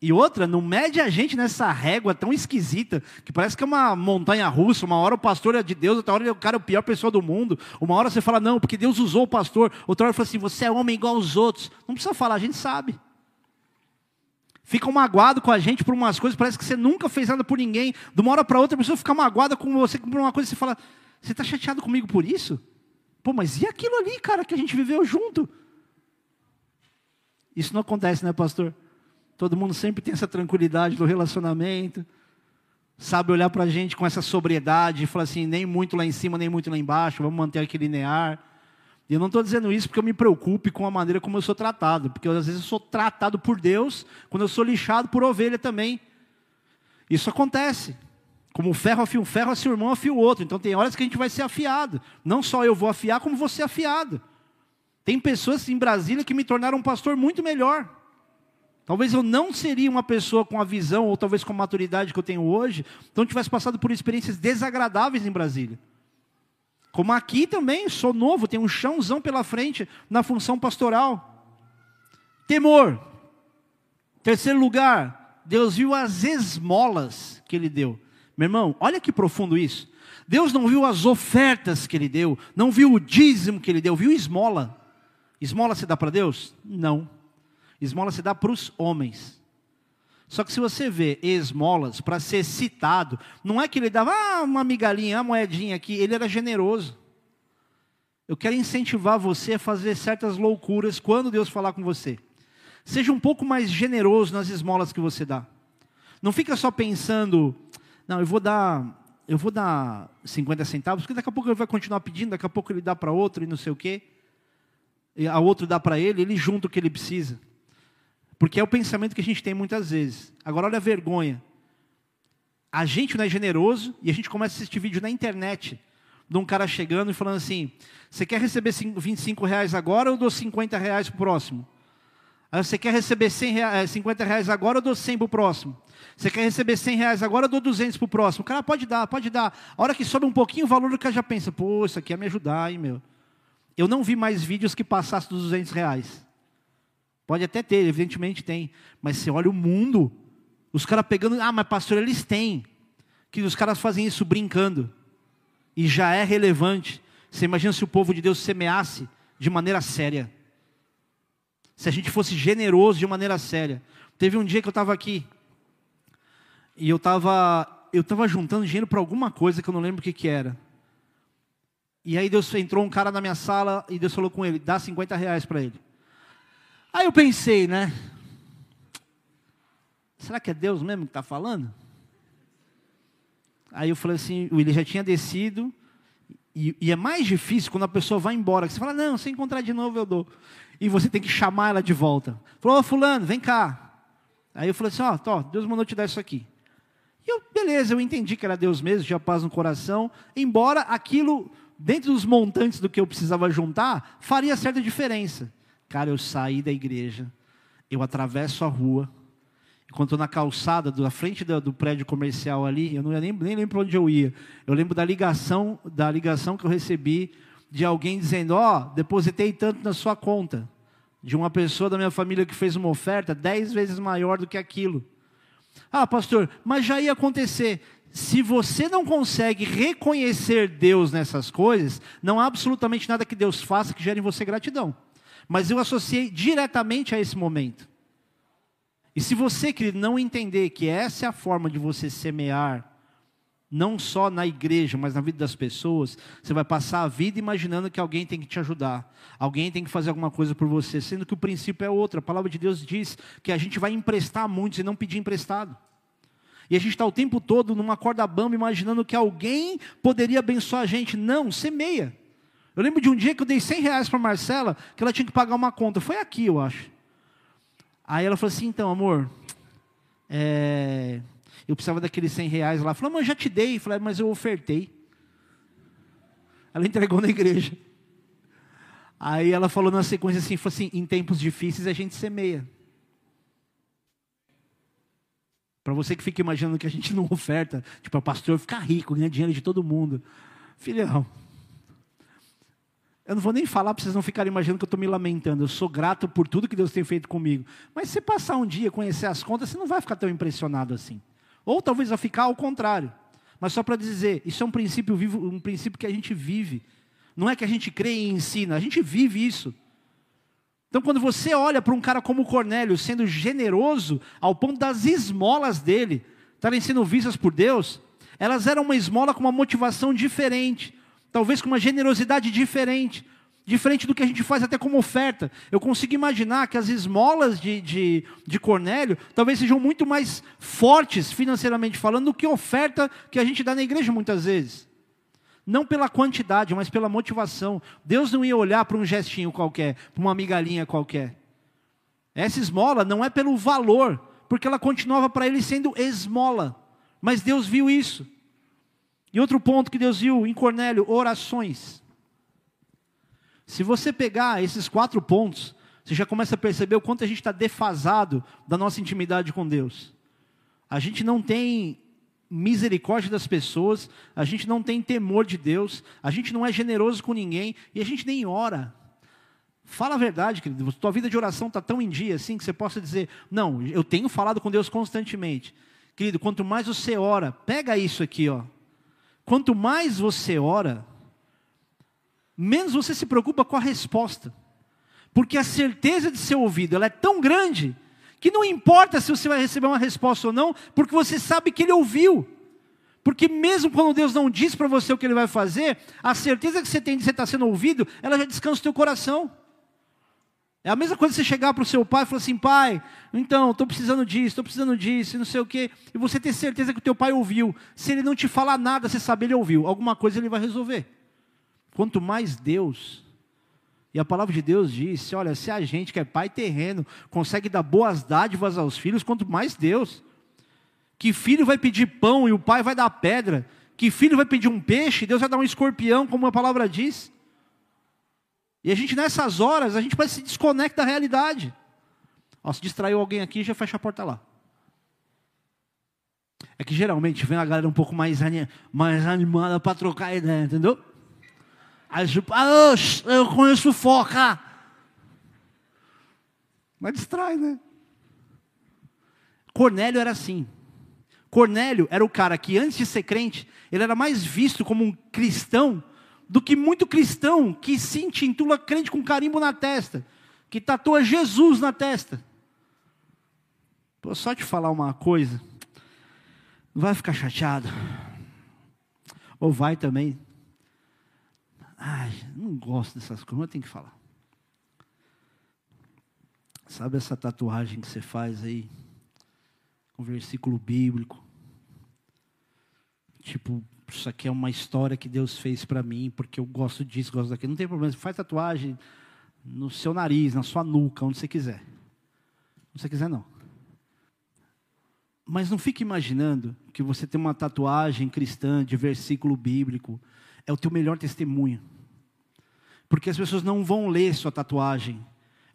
E outra, não mede a gente nessa régua tão esquisita, que parece que é uma montanha russa. Uma hora o pastor é de Deus, outra hora o cara é a pior pessoa do mundo. Uma hora você fala, não, porque Deus usou o pastor. Outra hora fala assim, você é homem igual aos outros. Não precisa falar, a gente sabe. Ficam magoados com a gente por umas coisas, parece que você nunca fez nada por ninguém. De uma hora para outra, a pessoa fica magoada com você por uma coisa e você fala, você está chateado comigo por isso? Pô, mas e aquilo ali, cara, que a gente viveu junto? Isso não acontece, né, pastor? Todo mundo sempre tem essa tranquilidade do relacionamento, sabe olhar para a gente com essa sobriedade e falar assim, nem muito lá em cima, nem muito lá embaixo, vamos manter aqui linear. E eu não estou dizendo isso porque eu me preocupe com a maneira como eu sou tratado, porque às vezes eu sou tratado por Deus quando eu sou lixado por ovelha também. Isso acontece. Como o ferro afia um ferro, assim o irmão afia o outro. Então tem horas que a gente vai ser afiado. Não só eu vou afiar, como você afiado. Tem pessoas em Brasília que me tornaram um pastor muito melhor. Talvez eu não seria uma pessoa com a visão, ou talvez com a maturidade que eu tenho hoje, então tivesse passado por experiências desagradáveis em Brasília. Como aqui também, sou novo, tenho um chãozão pela frente na função pastoral. Temor. Terceiro lugar, Deus viu as esmolas que ele deu. Meu irmão, olha que profundo isso. Deus não viu as ofertas que ele deu, não viu o dízimo que ele deu, viu esmola. Esmola se dá para Deus? Não. Esmola se dá para os homens. Só que se você vê esmolas para ser citado, não é que ele dava ah, uma migalhinha, uma moedinha aqui, ele era generoso. Eu quero incentivar você a fazer certas loucuras quando Deus falar com você. Seja um pouco mais generoso nas esmolas que você dá. Não fica só pensando, não, eu vou dar, eu vou dar 50 centavos, porque daqui a pouco ele vai continuar pedindo, daqui a pouco ele dá para outro e não sei o quê. E a outro dá para ele, ele junta o que ele precisa. Porque é o pensamento que a gente tem muitas vezes. Agora, olha a vergonha. A gente não é generoso e a gente começa a assistir vídeo na internet de um cara chegando e falando assim: Você quer receber 25 reais agora ou dou 50 reais para o próximo? Você quer receber 100 reais, 50 reais agora ou dou 100 para o próximo? Você quer receber 100 reais agora ou dou 200 para o próximo? O cara pode dar, pode dar. A hora que sobe um pouquinho o valor, o cara já pensa: Pô, isso aqui ia me ajudar, hein, meu. Eu não vi mais vídeos que passassem dos 200 reais. Pode até ter, evidentemente tem. Mas você olha o mundo, os caras pegando, ah, mas pastor, eles têm. Que os caras fazem isso brincando. E já é relevante. Você imagina se o povo de Deus semeasse de maneira séria. Se a gente fosse generoso de maneira séria. Teve um dia que eu estava aqui. E eu estava eu tava juntando dinheiro para alguma coisa que eu não lembro o que, que era. E aí Deus entrou um cara na minha sala e Deus falou com ele, dá 50 reais para ele. Aí eu pensei, né? Será que é Deus mesmo que está falando? Aí eu falei assim, ele já tinha descido, e, e, é mais difícil quando a pessoa vai embora, que você fala, não, se encontrar de novo eu dou. E você tem que chamar ela de volta. Falou, oh, fulano, vem cá. Aí eu falei assim, ó, oh, Deus mandou te dar isso aqui. E eu, beleza, eu entendi que era Deus mesmo, tinha paz no coração, embora aquilo, dentro dos montantes do que eu precisava juntar, faria certa diferença. Cara, eu saí da igreja, eu atravesso a rua, enquanto estou na calçada, da frente do, do, prédio comercial ali, eu não nem, nem lembro onde eu ia. Eu lembro da ligação, da ligação que eu recebi de alguém dizendo: Ó, oh, depositei tanto na sua conta. De uma pessoa da minha família que fez uma oferta dez vezes maior do que aquilo. Ah, pastor, mas já ia acontecer. Se você não consegue reconhecer Deus nessas coisas, não há absolutamente nada que Deus faça que gere em você gratidão. Mas eu associei diretamente a esse momento. E se você, querido, não entender que essa é a forma de você semear, não só na igreja, mas na vida das pessoas, você vai passar a vida imaginando que alguém tem que te ajudar, alguém tem que fazer alguma coisa por você, sendo que o princípio é outro. A palavra de Deus diz que a gente vai emprestar muitos e não pedir emprestado. E a gente está o tempo todo numa corda bamba imaginando que alguém poderia abençoar a gente. Não, semeia. Eu lembro de um dia que eu dei 100 reais para Marcela, que ela tinha que pagar uma conta. Foi aqui, eu acho. Aí ela falou assim: então, amor, é, eu precisava daqueles 100 reais lá. Falou, mas eu já te dei. Falei, mas eu ofertei. Ela entregou na igreja. Aí ela falou na sequência assim, falou assim, em tempos difíceis a gente semeia. Para você que fica imaginando que a gente não oferta, tipo, o pastor ficar rico, ganha dinheiro de todo mundo. Filhão, eu não vou nem falar para vocês não ficarem imaginando que eu estou me lamentando. Eu sou grato por tudo que Deus tem feito comigo. Mas se passar um dia, conhecer as contas, você não vai ficar tão impressionado assim. Ou talvez vai ficar ao contrário. Mas só para dizer, isso é um princípio vivo, um princípio que a gente vive. Não é que a gente crê e ensina, a gente vive isso. Então, quando você olha para um cara como Cornélio, sendo generoso ao ponto das esmolas dele estarem sendo vistas por Deus, elas eram uma esmola com uma motivação diferente, talvez com uma generosidade diferente diferente do que a gente faz até como oferta. Eu consigo imaginar que as esmolas de, de, de Cornélio talvez sejam muito mais fortes, financeiramente falando, do que oferta que a gente dá na igreja muitas vezes. Não pela quantidade, mas pela motivação. Deus não ia olhar para um gestinho qualquer, para uma migalhinha qualquer. Essa esmola não é pelo valor, porque ela continuava para ele sendo esmola. Mas Deus viu isso. E outro ponto que Deus viu em Cornélio, orações. Se você pegar esses quatro pontos, você já começa a perceber o quanto a gente está defasado da nossa intimidade com Deus. A gente não tem misericórdia das pessoas, a gente não tem temor de Deus, a gente não é generoso com ninguém e a gente nem ora. Fala a verdade, querido. Tua vida de oração está tão em dia assim que você possa dizer: Não, eu tenho falado com Deus constantemente. Querido, quanto mais você ora, pega isso aqui, ó. Quanto mais você ora, menos você se preocupa com a resposta. Porque a certeza de ser ouvido ela é tão grande que não importa se você vai receber uma resposta ou não, porque você sabe que ele ouviu. Porque mesmo quando Deus não diz para você o que ele vai fazer, a certeza que você tem de você estar sendo ouvido, ela já descansa no teu coração. É a mesma coisa você chegar para o seu pai e falar assim, pai, então, estou precisando disso, estou precisando disso, não sei o quê, e você ter certeza que o teu pai ouviu. Se ele não te falar nada, você sabe ele ouviu. Alguma coisa ele vai resolver. Quanto mais Deus, e a palavra de Deus diz: olha, se a gente que é pai terreno consegue dar boas dádivas aos filhos, quanto mais Deus. Que filho vai pedir pão e o pai vai dar pedra? Que filho vai pedir um peixe Deus vai dar um escorpião, como a palavra diz? E a gente nessas horas, a gente vai se desconecta da realidade. Ó, se distraiu alguém aqui, já fecha a porta lá. É que geralmente vem a galera um pouco mais, mais animada para trocar ideia, entendeu? Aí tipo, ah, eu conheço foca. Mas distrai, né? Cornélio era assim. Cornélio era o cara que antes de ser crente, ele era mais visto como um cristão do que muito cristão que se intitula crente com carimbo na testa, que tatua Jesus na testa. Vou só te falar uma coisa, vai ficar chateado, ou vai também, Ai, não gosto dessas coisas, mas tenho que falar. Sabe essa tatuagem que você faz aí? Um versículo bíblico. Tipo, isso aqui é uma história que Deus fez para mim, porque eu gosto disso, gosto daquilo. Não tem problema, faz tatuagem no seu nariz, na sua nuca, onde você quiser. Onde você quiser, não. Mas não fique imaginando que você tem uma tatuagem cristã de versículo bíblico é o teu melhor testemunho. Porque as pessoas não vão ler sua tatuagem.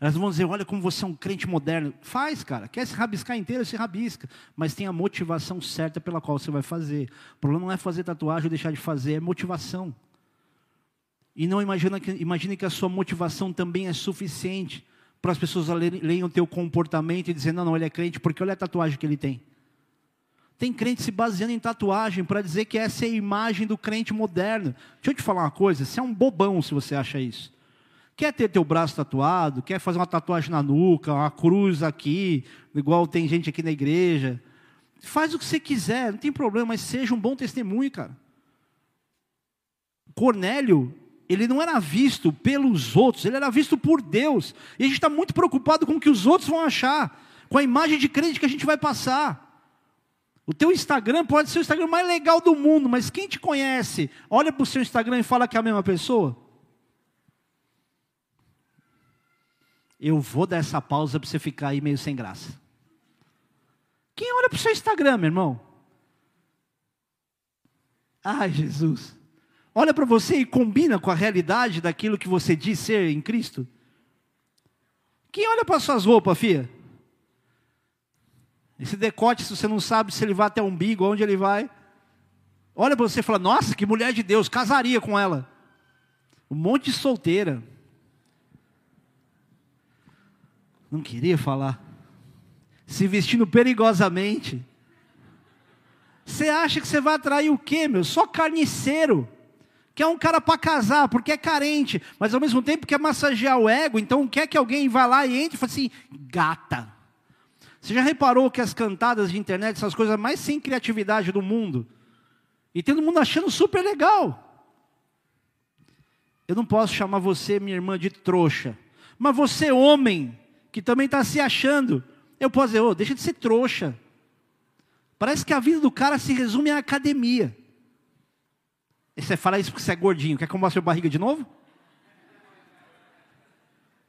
Elas vão dizer, olha como você é um crente moderno. Faz, cara. Quer se rabiscar inteiro, se rabisca. Mas tem a motivação certa pela qual você vai fazer. O problema não é fazer tatuagem ou deixar de fazer, é motivação. E não imagina que, imagine que a sua motivação também é suficiente para as pessoas lerem o teu comportamento e dizer, não, não, ele é crente porque olha a tatuagem que ele tem. Tem crente se baseando em tatuagem para dizer que essa é a imagem do crente moderno. Deixa eu te falar uma coisa, você é um bobão se você acha isso. Quer ter teu braço tatuado, quer fazer uma tatuagem na nuca, uma cruz aqui, igual tem gente aqui na igreja. Faz o que você quiser, não tem problema, mas seja um bom testemunho, cara. Cornélio, ele não era visto pelos outros, ele era visto por Deus. E a gente está muito preocupado com o que os outros vão achar, com a imagem de crente que a gente vai passar. O teu Instagram pode ser o Instagram mais legal do mundo, mas quem te conhece, olha para o seu Instagram e fala que é a mesma pessoa? Eu vou dar essa pausa para você ficar aí meio sem graça. Quem olha para o seu Instagram, meu irmão? Ai, Jesus. Olha para você e combina com a realidade daquilo que você diz ser em Cristo. Quem olha para suas roupas, filha? Esse decote, se você não sabe se ele vai até o umbigo, onde ele vai. Olha para você e fala: Nossa, que mulher de Deus, casaria com ela. Um monte de solteira. Não queria falar. Se vestindo perigosamente. Você acha que você vai atrair o quê, meu? Só carniceiro. Que é um cara para casar, porque é carente, mas ao mesmo tempo quer massagear o ego, então quer que alguém vá lá e entre e fale assim: gata. Você já reparou que as cantadas de internet são as coisas mais sem criatividade do mundo? E todo mundo achando super legal. Eu não posso chamar você, minha irmã, de trouxa. Mas você, homem, que também está se achando, eu posso dizer, oh, deixa de ser trouxa. Parece que a vida do cara se resume à academia. E você fala isso porque você é gordinho. Quer que eu mostre a barriga de novo?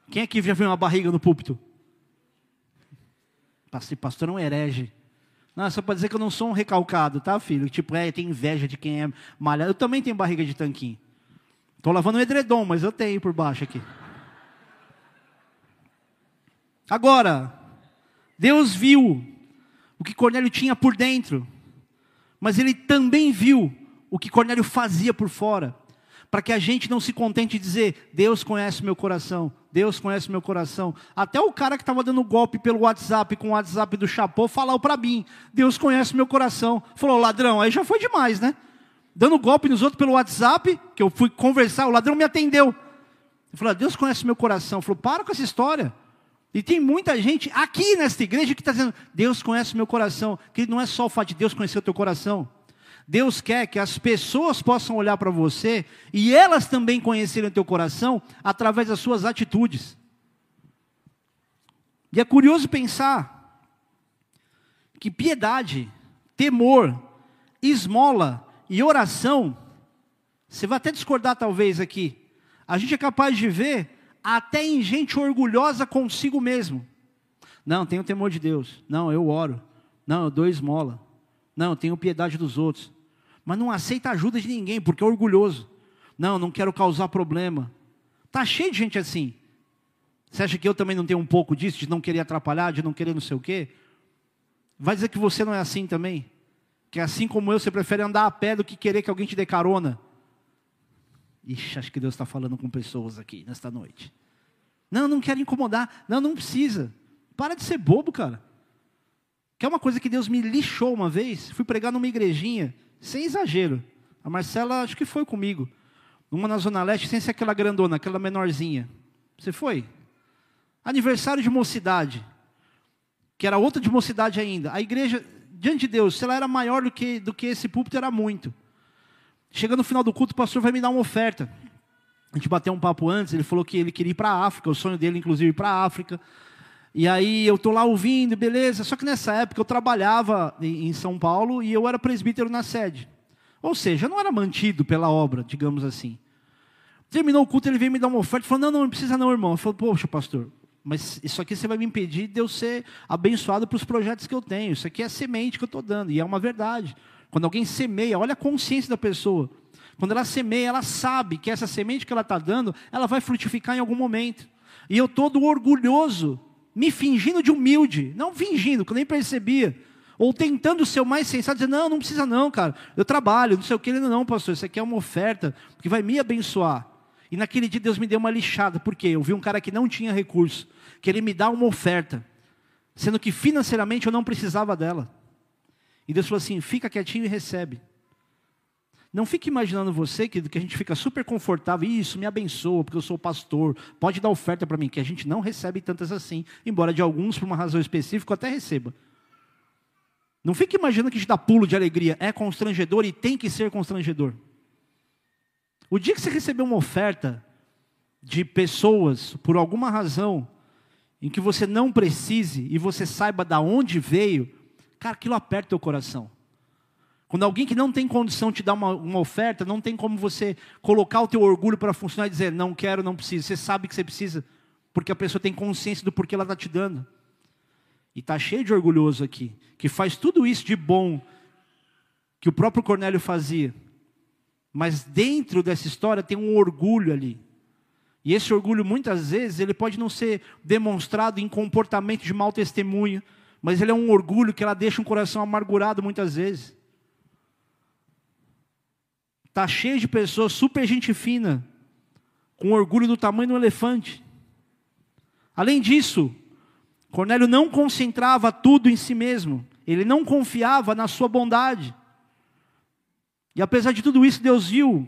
Quem aqui já viu uma barriga no púlpito? Pastor, pastor é herege. Não, é só para dizer que eu não sou um recalcado, tá, filho? Tipo, é, tem inveja de quem é malhado. Eu também tenho barriga de tanquinho. Estou lavando um edredom, mas eu tenho por baixo aqui. Agora, Deus viu o que Cornélio tinha por dentro, mas ele também viu o que Cornélio fazia por fora para que a gente não se contente de dizer, Deus conhece meu coração, Deus conhece meu coração. Até o cara que estava dando golpe pelo WhatsApp com o WhatsApp do Chapô falou para mim, Deus conhece meu coração. Falou, ladrão, aí já foi demais, né? Dando golpe nos outros pelo WhatsApp, que eu fui conversar, o ladrão me atendeu. Ele falou, Deus conhece meu coração. Falou, para com essa história. E tem muita gente aqui nesta igreja que está dizendo, Deus conhece meu coração. Que não é só o fato de Deus conhecer o teu coração. Deus quer que as pessoas possam olhar para você e elas também conhecerem o teu coração através das suas atitudes. E é curioso pensar que piedade, temor, esmola e oração, você vai até discordar talvez aqui, a gente é capaz de ver até em gente orgulhosa consigo mesmo. Não, tenho temor de Deus. Não, eu oro. Não, eu dou esmola. Não, tenho piedade dos outros. Mas não aceita ajuda de ninguém, porque é orgulhoso. Não, não quero causar problema. Está cheio de gente assim. Você acha que eu também não tenho um pouco disso, de não querer atrapalhar, de não querer não sei o quê? Vai dizer que você não é assim também? Que assim como eu, você prefere andar a pé do que querer que alguém te dê carona? Ixi, acho que Deus está falando com pessoas aqui nesta noite. Não, não quero incomodar. Não, não precisa. Para de ser bobo, cara. Que é uma coisa que Deus me lixou uma vez. Fui pregar numa igrejinha, sem exagero. A Marcela, acho que foi comigo. Uma na Zona Leste, sem ser aquela grandona, aquela menorzinha. Você foi? Aniversário de mocidade. Que era outra de mocidade ainda. A igreja, diante de Deus, se ela era maior do que, do que esse púlpito, era muito. Chegando no final do culto, o pastor vai me dar uma oferta. A gente bateu um papo antes, ele falou que ele queria ir para a África, o sonho dele, inclusive, ir para a África. E aí eu estou lá ouvindo, beleza. Só que nessa época eu trabalhava em São Paulo e eu era presbítero na sede. Ou seja, eu não era mantido pela obra, digamos assim. Terminou o culto, ele veio me dar uma oferta falou: Não, não, não precisa não, irmão. Eu falei: Poxa, pastor, Mas isso aqui você vai me impedir de eu ser abençoado para os projetos que eu tenho. Isso aqui é semente que eu estou dando, e é uma verdade. Quando alguém semeia, olha a consciência da pessoa. Quando ela semeia, ela sabe que essa semente que ela está dando, ela vai frutificar em algum momento. E eu todo orgulhoso, me fingindo de humilde, não fingindo, que eu nem percebia. Ou tentando ser o mais sensato, dizendo, não, não precisa não, cara. Eu trabalho, não sei o que, não, não, pastor, isso aqui é uma oferta que vai me abençoar. E naquele dia Deus me deu uma lixada, porque eu vi um cara que não tinha recurso, que ele me dá uma oferta, sendo que financeiramente eu não precisava dela. E Deus falou assim: fica quietinho e recebe. Não fique imaginando você que, que a gente fica super confortável, isso me abençoa, porque eu sou pastor, pode dar oferta para mim, que a gente não recebe tantas assim, embora de alguns, por uma razão específica, até receba. Não fique imaginando que a gente dá pulo de alegria, é constrangedor e tem que ser constrangedor. O dia que você receber uma oferta de pessoas, por alguma razão, em que você não precise e você saiba da onde veio, cara, aquilo aperta o teu coração. Quando alguém que não tem condição te dá uma, uma oferta, não tem como você colocar o teu orgulho para funcionar e dizer, não quero, não preciso. Você sabe que você precisa, porque a pessoa tem consciência do porquê ela está te dando. E está cheio de orgulhoso aqui, que faz tudo isso de bom que o próprio Cornélio fazia. Mas dentro dessa história tem um orgulho ali. E esse orgulho, muitas vezes, ele pode não ser demonstrado em comportamento de mau testemunho, mas ele é um orgulho que ela deixa um coração amargurado muitas vezes. Está cheio de pessoas super gente fina, com orgulho do tamanho um elefante. Além disso, Cornélio não concentrava tudo em si mesmo, ele não confiava na sua bondade. E apesar de tudo isso, Deus viu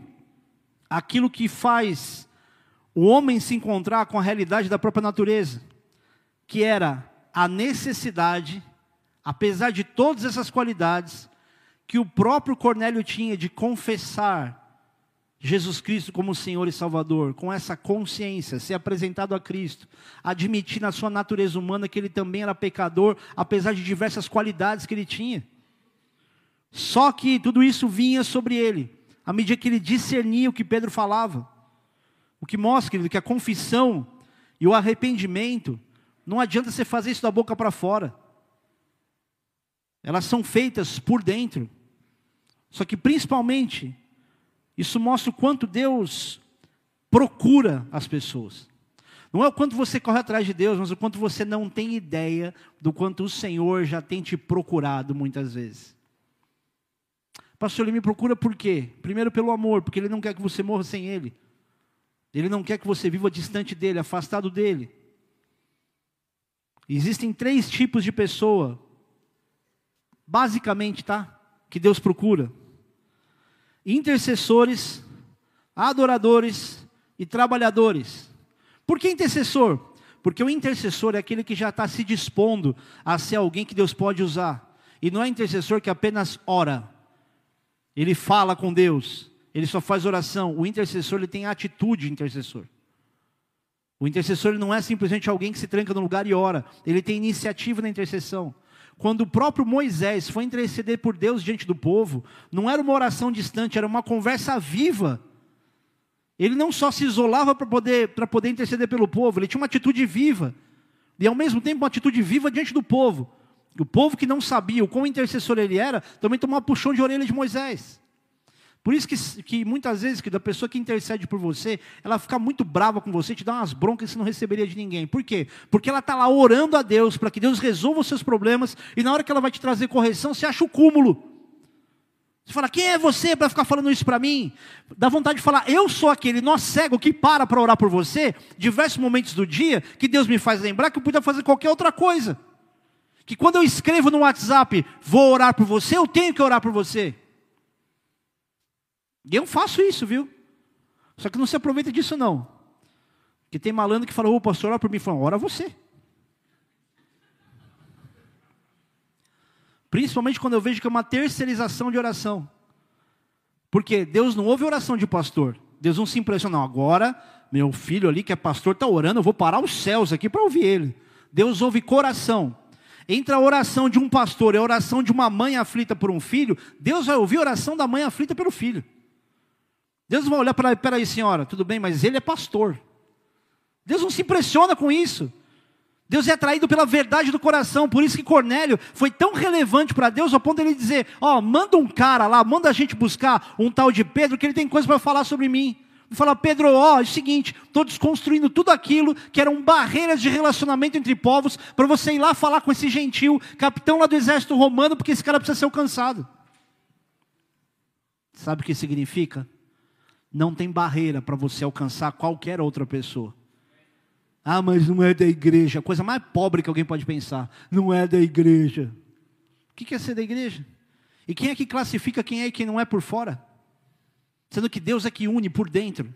aquilo que faz o homem se encontrar com a realidade da própria natureza, que era a necessidade, apesar de todas essas qualidades, que o próprio Cornélio tinha de confessar Jesus Cristo como Senhor e Salvador, com essa consciência, ser apresentado a Cristo, admitir na sua natureza humana que ele também era pecador, apesar de diversas qualidades que ele tinha. Só que tudo isso vinha sobre ele, à medida que ele discernia o que Pedro falava. O que mostra, querido, que a confissão e o arrependimento, não adianta você fazer isso da boca para fora. Elas são feitas por dentro. Só que principalmente, isso mostra o quanto Deus procura as pessoas. Não é o quanto você corre atrás de Deus, mas o quanto você não tem ideia do quanto o Senhor já tem te procurado muitas vezes. Pastor, ele me procura por quê? Primeiro pelo amor, porque ele não quer que você morra sem ele. Ele não quer que você viva distante dele, afastado dele. Existem três tipos de pessoa, basicamente, tá? Que Deus procura: intercessores, adoradores e trabalhadores. Por que intercessor? Porque o intercessor é aquele que já está se dispondo a ser alguém que Deus pode usar. E não é intercessor que apenas ora ele fala com Deus, ele só faz oração. O intercessor ele tem atitude de intercessor. O intercessor não é simplesmente alguém que se tranca no lugar e ora, ele tem iniciativa na intercessão. Quando o próprio Moisés foi interceder por Deus diante do povo, não era uma oração distante, era uma conversa viva. Ele não só se isolava para poder, poder interceder pelo povo, ele tinha uma atitude viva. E ao mesmo tempo uma atitude viva diante do povo. O povo que não sabia o quão intercessor ele era, também tomou uma puxão de orelha de Moisés. Por isso que, que muitas vezes, que da pessoa que intercede por você, ela fica muito brava com você, te dá umas broncas que você não receberia de ninguém. Por quê? Porque ela está lá orando a Deus para que Deus resolva os seus problemas, e na hora que ela vai te trazer correção, você acha o cúmulo. Você fala, quem é você para ficar falando isso para mim? Dá vontade de falar, eu sou aquele nó cego que para para orar por você, diversos momentos do dia, que Deus me faz lembrar que eu podia fazer qualquer outra coisa que quando eu escrevo no WhatsApp, vou orar por você, eu tenho que orar por você. E eu faço isso, viu? Só que não se aproveita disso não. Porque tem malandro que fala, ô pastor, ora por mim. Fala, ora você. Principalmente quando eu vejo que é uma terceirização de oração. Porque Deus não ouve oração de pastor. Deus não se impressiona. Não, agora, meu filho ali que é pastor está orando, eu vou parar os céus aqui para ouvir ele. Deus ouve coração. Entre a oração de um pastor e a oração de uma mãe aflita por um filho, Deus vai ouvir a oração da mãe aflita pelo filho. Deus vai olhar para ela, peraí senhora, tudo bem, mas ele é pastor. Deus não se impressiona com isso. Deus é atraído pela verdade do coração, por isso que Cornélio foi tão relevante para Deus ao ponto de ele dizer: Ó, oh, manda um cara lá, manda a gente buscar um tal de Pedro, que ele tem coisa para falar sobre mim. Fala, Pedro, ó, é o seguinte, estou desconstruindo tudo aquilo que eram barreiras de relacionamento entre povos, para você ir lá falar com esse gentil, capitão lá do exército romano, porque esse cara precisa ser alcançado. Sabe o que significa? Não tem barreira para você alcançar qualquer outra pessoa. Ah, mas não é da igreja. Coisa mais pobre que alguém pode pensar. Não é da igreja. O que é ser da igreja? E quem é que classifica quem é e quem não é por fora? Sendo que Deus é que une por dentro.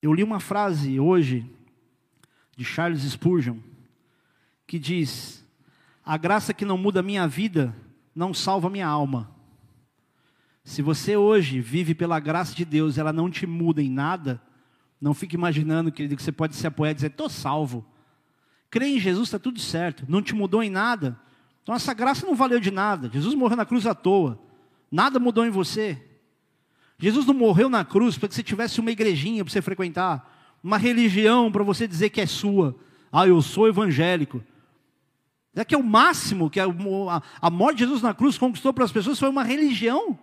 Eu li uma frase hoje de Charles Spurgeon que diz: A graça que não muda a minha vida não salva minha alma. Se você hoje vive pela graça de Deus, ela não te muda em nada, não fique imaginando, querido, que você pode se apoiar e dizer, estou salvo. Crê em Jesus, está tudo certo. Não te mudou em nada. Então essa graça não valeu de nada. Jesus morreu na cruz à toa. Nada mudou em você. Jesus não morreu na cruz para que você tivesse uma igrejinha para você frequentar, uma religião para você dizer que é sua. Ah, eu sou evangélico. É que é o máximo que a, a morte de Jesus na cruz conquistou para as pessoas foi uma religião.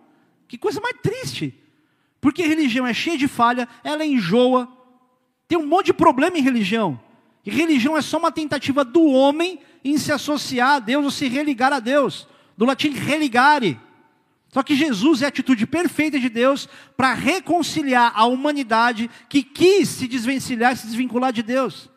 Que coisa mais triste. Porque religião é cheia de falha, ela enjoa. Tem um monte de problema em religião. E religião é só uma tentativa do homem em se associar a Deus ou se religar a Deus. Do latim religare. Só que Jesus é a atitude perfeita de Deus para reconciliar a humanidade que quis se desvencilhar, se desvincular de Deus.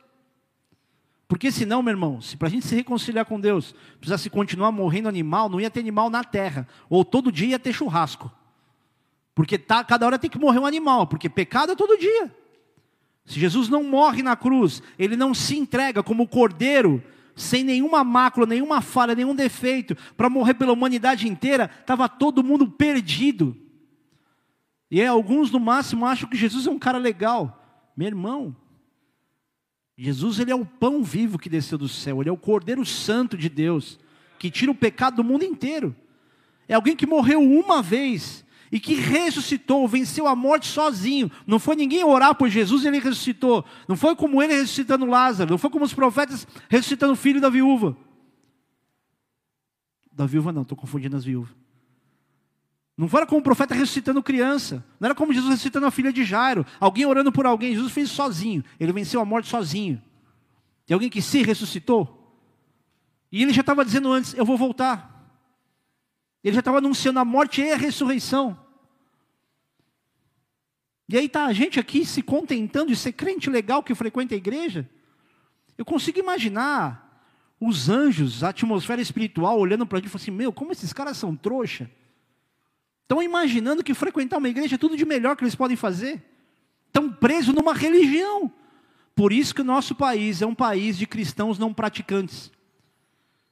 Porque senão, meu irmão, se para a gente se reconciliar com Deus, precisasse continuar morrendo animal, não ia ter animal na terra. Ou todo dia ia ter churrasco. Porque tá, cada hora tem que morrer um animal, porque pecado é todo dia. Se Jesus não morre na cruz, ele não se entrega como cordeiro, sem nenhuma mácula, nenhuma falha, nenhum defeito, para morrer pela humanidade inteira, estava todo mundo perdido. E aí, alguns no máximo acham que Jesus é um cara legal. Meu irmão, Jesus ele é o pão vivo que desceu do céu, ele é o Cordeiro Santo de Deus, que tira o pecado do mundo inteiro. É alguém que morreu uma vez e que ressuscitou, venceu a morte sozinho. Não foi ninguém orar por Jesus e ele ressuscitou. Não foi como ele ressuscitando Lázaro. Não foi como os profetas ressuscitando o filho da viúva. Da viúva não, estou confundindo as viúvas. Não foi como o profeta ressuscitando criança. Não era como Jesus ressuscitando a filha de Jairo. Alguém orando por alguém. Jesus fez sozinho. Ele venceu a morte sozinho. Tem alguém que se ressuscitou. E ele já estava dizendo antes: Eu vou voltar. Ele já estava anunciando a morte e a ressurreição. E aí está a gente aqui se contentando de ser crente legal que frequenta a igreja. Eu consigo imaginar os anjos, a atmosfera espiritual, olhando para a gente e falando assim: Meu, como esses caras são trouxa. Estão imaginando que frequentar uma igreja é tudo de melhor que eles podem fazer. Estão presos numa religião. Por isso que o nosso país é um país de cristãos não praticantes.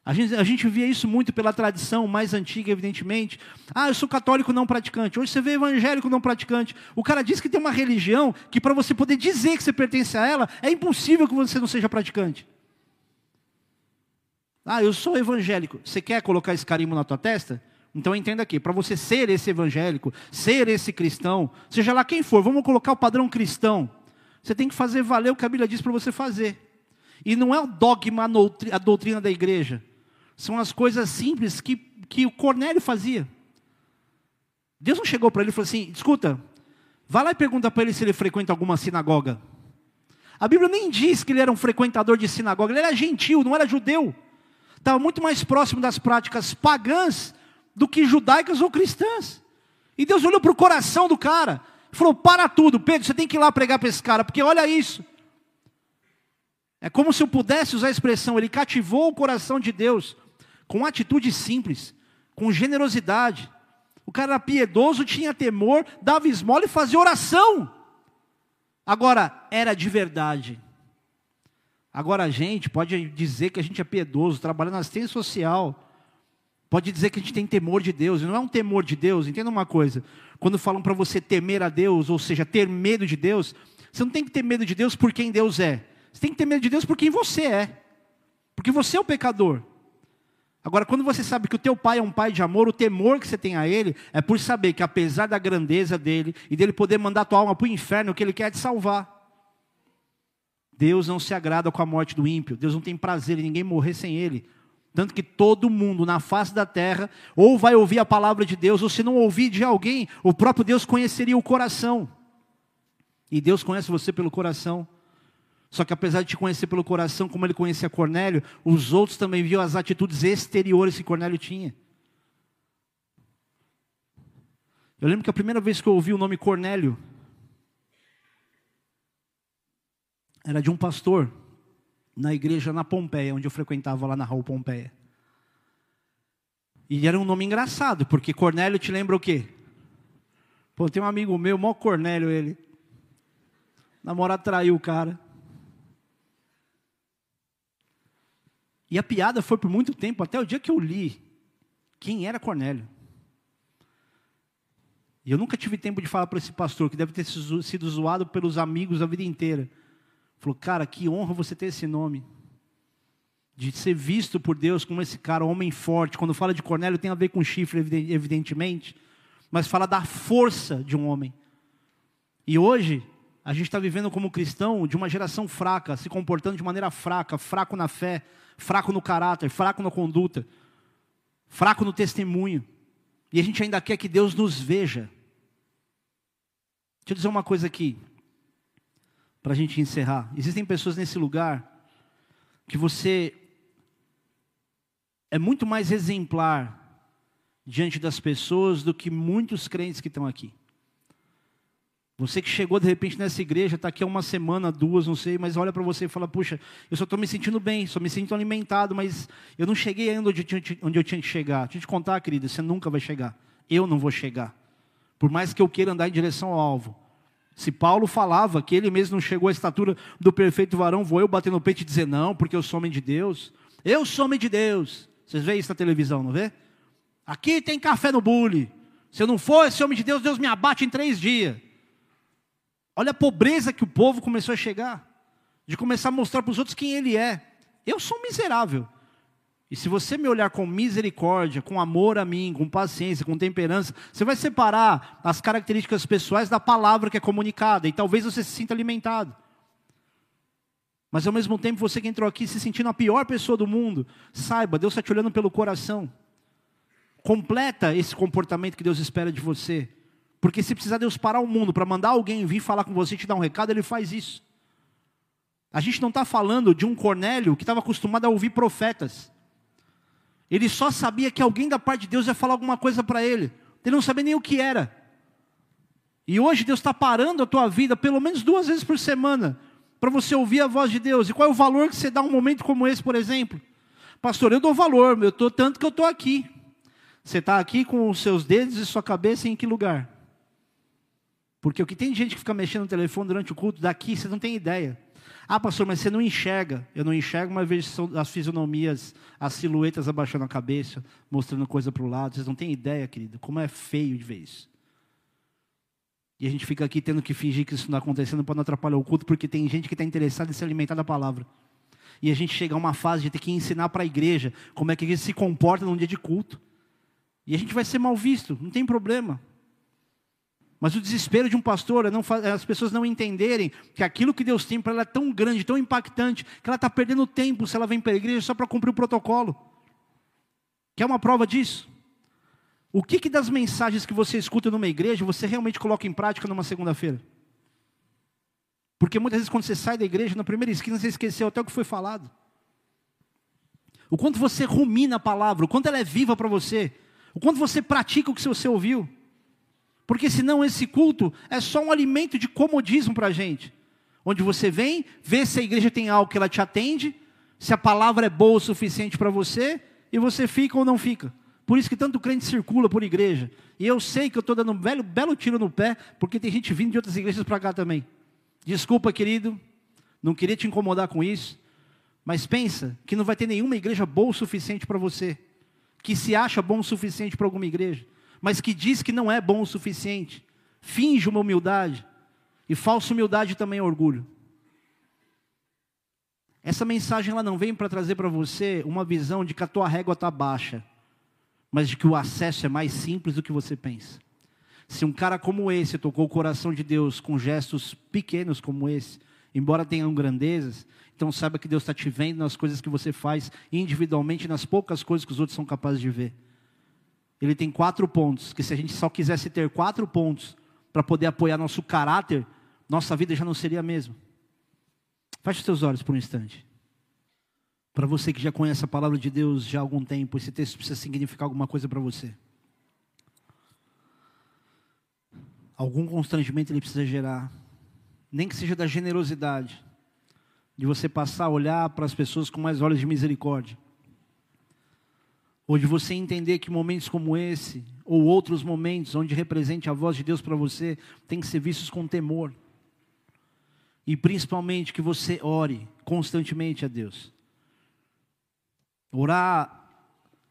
A gente, a gente via isso muito pela tradição mais antiga, evidentemente. Ah, eu sou católico não praticante. Hoje você vê evangélico não praticante. O cara diz que tem uma religião que, para você poder dizer que você pertence a ela, é impossível que você não seja praticante. Ah, eu sou evangélico. Você quer colocar esse carimbo na tua testa? Então entenda aqui, para você ser esse evangélico, ser esse cristão, seja lá quem for, vamos colocar o padrão cristão. Você tem que fazer valer o que a Bíblia diz para você fazer. E não é o dogma, a doutrina da igreja. São as coisas simples que, que o Cornélio fazia. Deus não chegou para ele e falou assim: escuta, vai lá e pergunta para ele se ele frequenta alguma sinagoga. A Bíblia nem diz que ele era um frequentador de sinagoga, ele era gentil, não era judeu. Estava muito mais próximo das práticas pagãs do que judaicas ou cristãs. E Deus olhou para o coração do cara e falou: para tudo, Pedro, você tem que ir lá pregar para esse cara, porque olha isso. É como se eu pudesse usar a expressão, ele cativou o coração de Deus com atitude simples, com generosidade. O cara era piedoso, tinha temor, dava esmola e fazia oração. Agora, era de verdade. Agora a gente pode dizer que a gente é piedoso, trabalha na assistência social, pode dizer que a gente tem temor de Deus, e não é um temor de Deus, entenda uma coisa, quando falam para você temer a Deus, ou seja, ter medo de Deus, você não tem que ter medo de Deus por quem Deus é, você tem que ter medo de Deus por quem você é, porque você é o pecador. Agora, quando você sabe que o teu pai é um pai de amor, o temor que você tem a ele é por saber que apesar da grandeza dele e dele poder mandar tua alma para o inferno, o que ele quer é te salvar. Deus não se agrada com a morte do ímpio. Deus não tem prazer em ninguém morrer sem ele. Tanto que todo mundo na face da terra ou vai ouvir a palavra de Deus, ou se não ouvir de alguém, o próprio Deus conheceria o coração. E Deus conhece você pelo coração. Só que apesar de te conhecer pelo coração, como ele conhecia Cornélio, os outros também viam as atitudes exteriores que Cornélio tinha. Eu lembro que a primeira vez que eu ouvi o nome Cornélio era de um pastor na igreja na Pompeia, onde eu frequentava lá na Rua Pompeia. E era um nome engraçado, porque Cornélio te lembra o quê? Pô, tem um amigo meu, mó Cornélio ele. namorado traiu o cara. E a piada foi por muito tempo, até o dia que eu li quem era Cornélio. E eu nunca tive tempo de falar para esse pastor, que deve ter sido zoado pelos amigos a vida inteira. Falou, cara, que honra você ter esse nome. De ser visto por Deus como esse cara, homem forte. Quando fala de Cornélio, tem a ver com chifre, evidentemente. Mas fala da força de um homem. E hoje, a gente está vivendo como cristão de uma geração fraca, se comportando de maneira fraca, fraco na fé, fraco no caráter, fraco na conduta, fraco no testemunho. E a gente ainda quer que Deus nos veja. Deixa eu dizer uma coisa aqui, para a gente encerrar. Existem pessoas nesse lugar que você é muito mais exemplar diante das pessoas do que muitos crentes que estão aqui. Você que chegou de repente nessa igreja, está aqui há uma semana, duas, não sei, mas olha para você e fala: Puxa, eu só estou me sentindo bem, só me sinto alimentado, mas eu não cheguei ainda onde eu tinha, onde eu tinha que chegar. Deixa eu te contar, querida, você nunca vai chegar. Eu não vou chegar. Por mais que eu queira andar em direção ao alvo. Se Paulo falava que ele mesmo não chegou à estatura do perfeito varão, vou eu bater no peito e dizer não, porque eu sou homem de Deus. Eu sou homem de Deus. Vocês veem isso na televisão, não vê? Aqui tem café no bule. Se eu não for esse homem de Deus, Deus me abate em três dias. Olha a pobreza que o povo começou a chegar, de começar a mostrar para os outros quem ele é. Eu sou miserável. E se você me olhar com misericórdia, com amor a mim, com paciência, com temperança, você vai separar as características pessoais da palavra que é comunicada, e talvez você se sinta alimentado. Mas ao mesmo tempo, você que entrou aqui se sentindo a pior pessoa do mundo, saiba, Deus está te olhando pelo coração. Completa esse comportamento que Deus espera de você. Porque se precisar Deus parar o mundo para mandar alguém vir falar com você e te dar um recado, Ele faz isso. A gente não está falando de um Cornélio que estava acostumado a ouvir profetas. Ele só sabia que alguém da parte de Deus ia falar alguma coisa para ele. Ele não sabia nem o que era. E hoje Deus está parando a tua vida pelo menos duas vezes por semana para você ouvir a voz de Deus. E qual é o valor que você dá um momento como esse, por exemplo? Pastor, eu dou valor, eu estou tanto que eu estou aqui. Você está aqui com os seus dedos e sua cabeça em que lugar? Porque o que tem gente que fica mexendo no telefone durante o culto, daqui você não tem ideia. Ah, pastor, mas você não enxerga. Eu não enxergo, mas vejo as fisionomias, as silhuetas abaixando a cabeça, mostrando coisa para o lado. Vocês não têm ideia, querido, como é feio de ver isso. E a gente fica aqui tendo que fingir que isso não está acontecendo para não atrapalhar o culto, porque tem gente que está interessada em se alimentar da palavra. E a gente chega a uma fase de ter que ensinar para a igreja como é que a se comporta num dia de culto. E a gente vai ser mal visto, não tem problema. Mas o desespero de um pastor é, não, é as pessoas não entenderem que aquilo que Deus tem para ela é tão grande, tão impactante, que ela está perdendo tempo se ela vem para a igreja só para cumprir o protocolo. Quer uma prova disso? O que, que das mensagens que você escuta numa igreja você realmente coloca em prática numa segunda-feira? Porque muitas vezes quando você sai da igreja, na primeira esquina você esqueceu até o que foi falado. O quanto você rumina a palavra, o quanto ela é viva para você, o quanto você pratica o que você ouviu. Porque senão esse culto é só um alimento de comodismo para a gente. Onde você vem, vê se a igreja tem algo que ela te atende, se a palavra é boa o suficiente para você, e você fica ou não fica. Por isso que tanto crente circula por igreja. E eu sei que eu estou dando um belo, belo tiro no pé, porque tem gente vindo de outras igrejas para cá também. Desculpa, querido, não queria te incomodar com isso, mas pensa que não vai ter nenhuma igreja boa o suficiente para você, que se acha bom o suficiente para alguma igreja mas que diz que não é bom o suficiente, finge uma humildade, e falsa humildade também é orgulho. Essa mensagem ela não vem para trazer para você uma visão de que a tua régua está baixa, mas de que o acesso é mais simples do que você pensa. Se um cara como esse tocou o coração de Deus com gestos pequenos como esse, embora tenham grandezas, então saiba que Deus está te vendo nas coisas que você faz individualmente, nas poucas coisas que os outros são capazes de ver. Ele tem quatro pontos, que se a gente só quisesse ter quatro pontos para poder apoiar nosso caráter, nossa vida já não seria a mesma. Feche os seus olhos por um instante. Para você que já conhece a palavra de Deus já há algum tempo, esse texto precisa significar alguma coisa para você. Algum constrangimento ele precisa gerar, nem que seja da generosidade, de você passar a olhar para as pessoas com mais olhos de misericórdia. Ou de você entender que momentos como esse, ou outros momentos onde represente a voz de Deus para você, tem que ser vistos com temor. E principalmente que você ore constantemente a Deus. Orar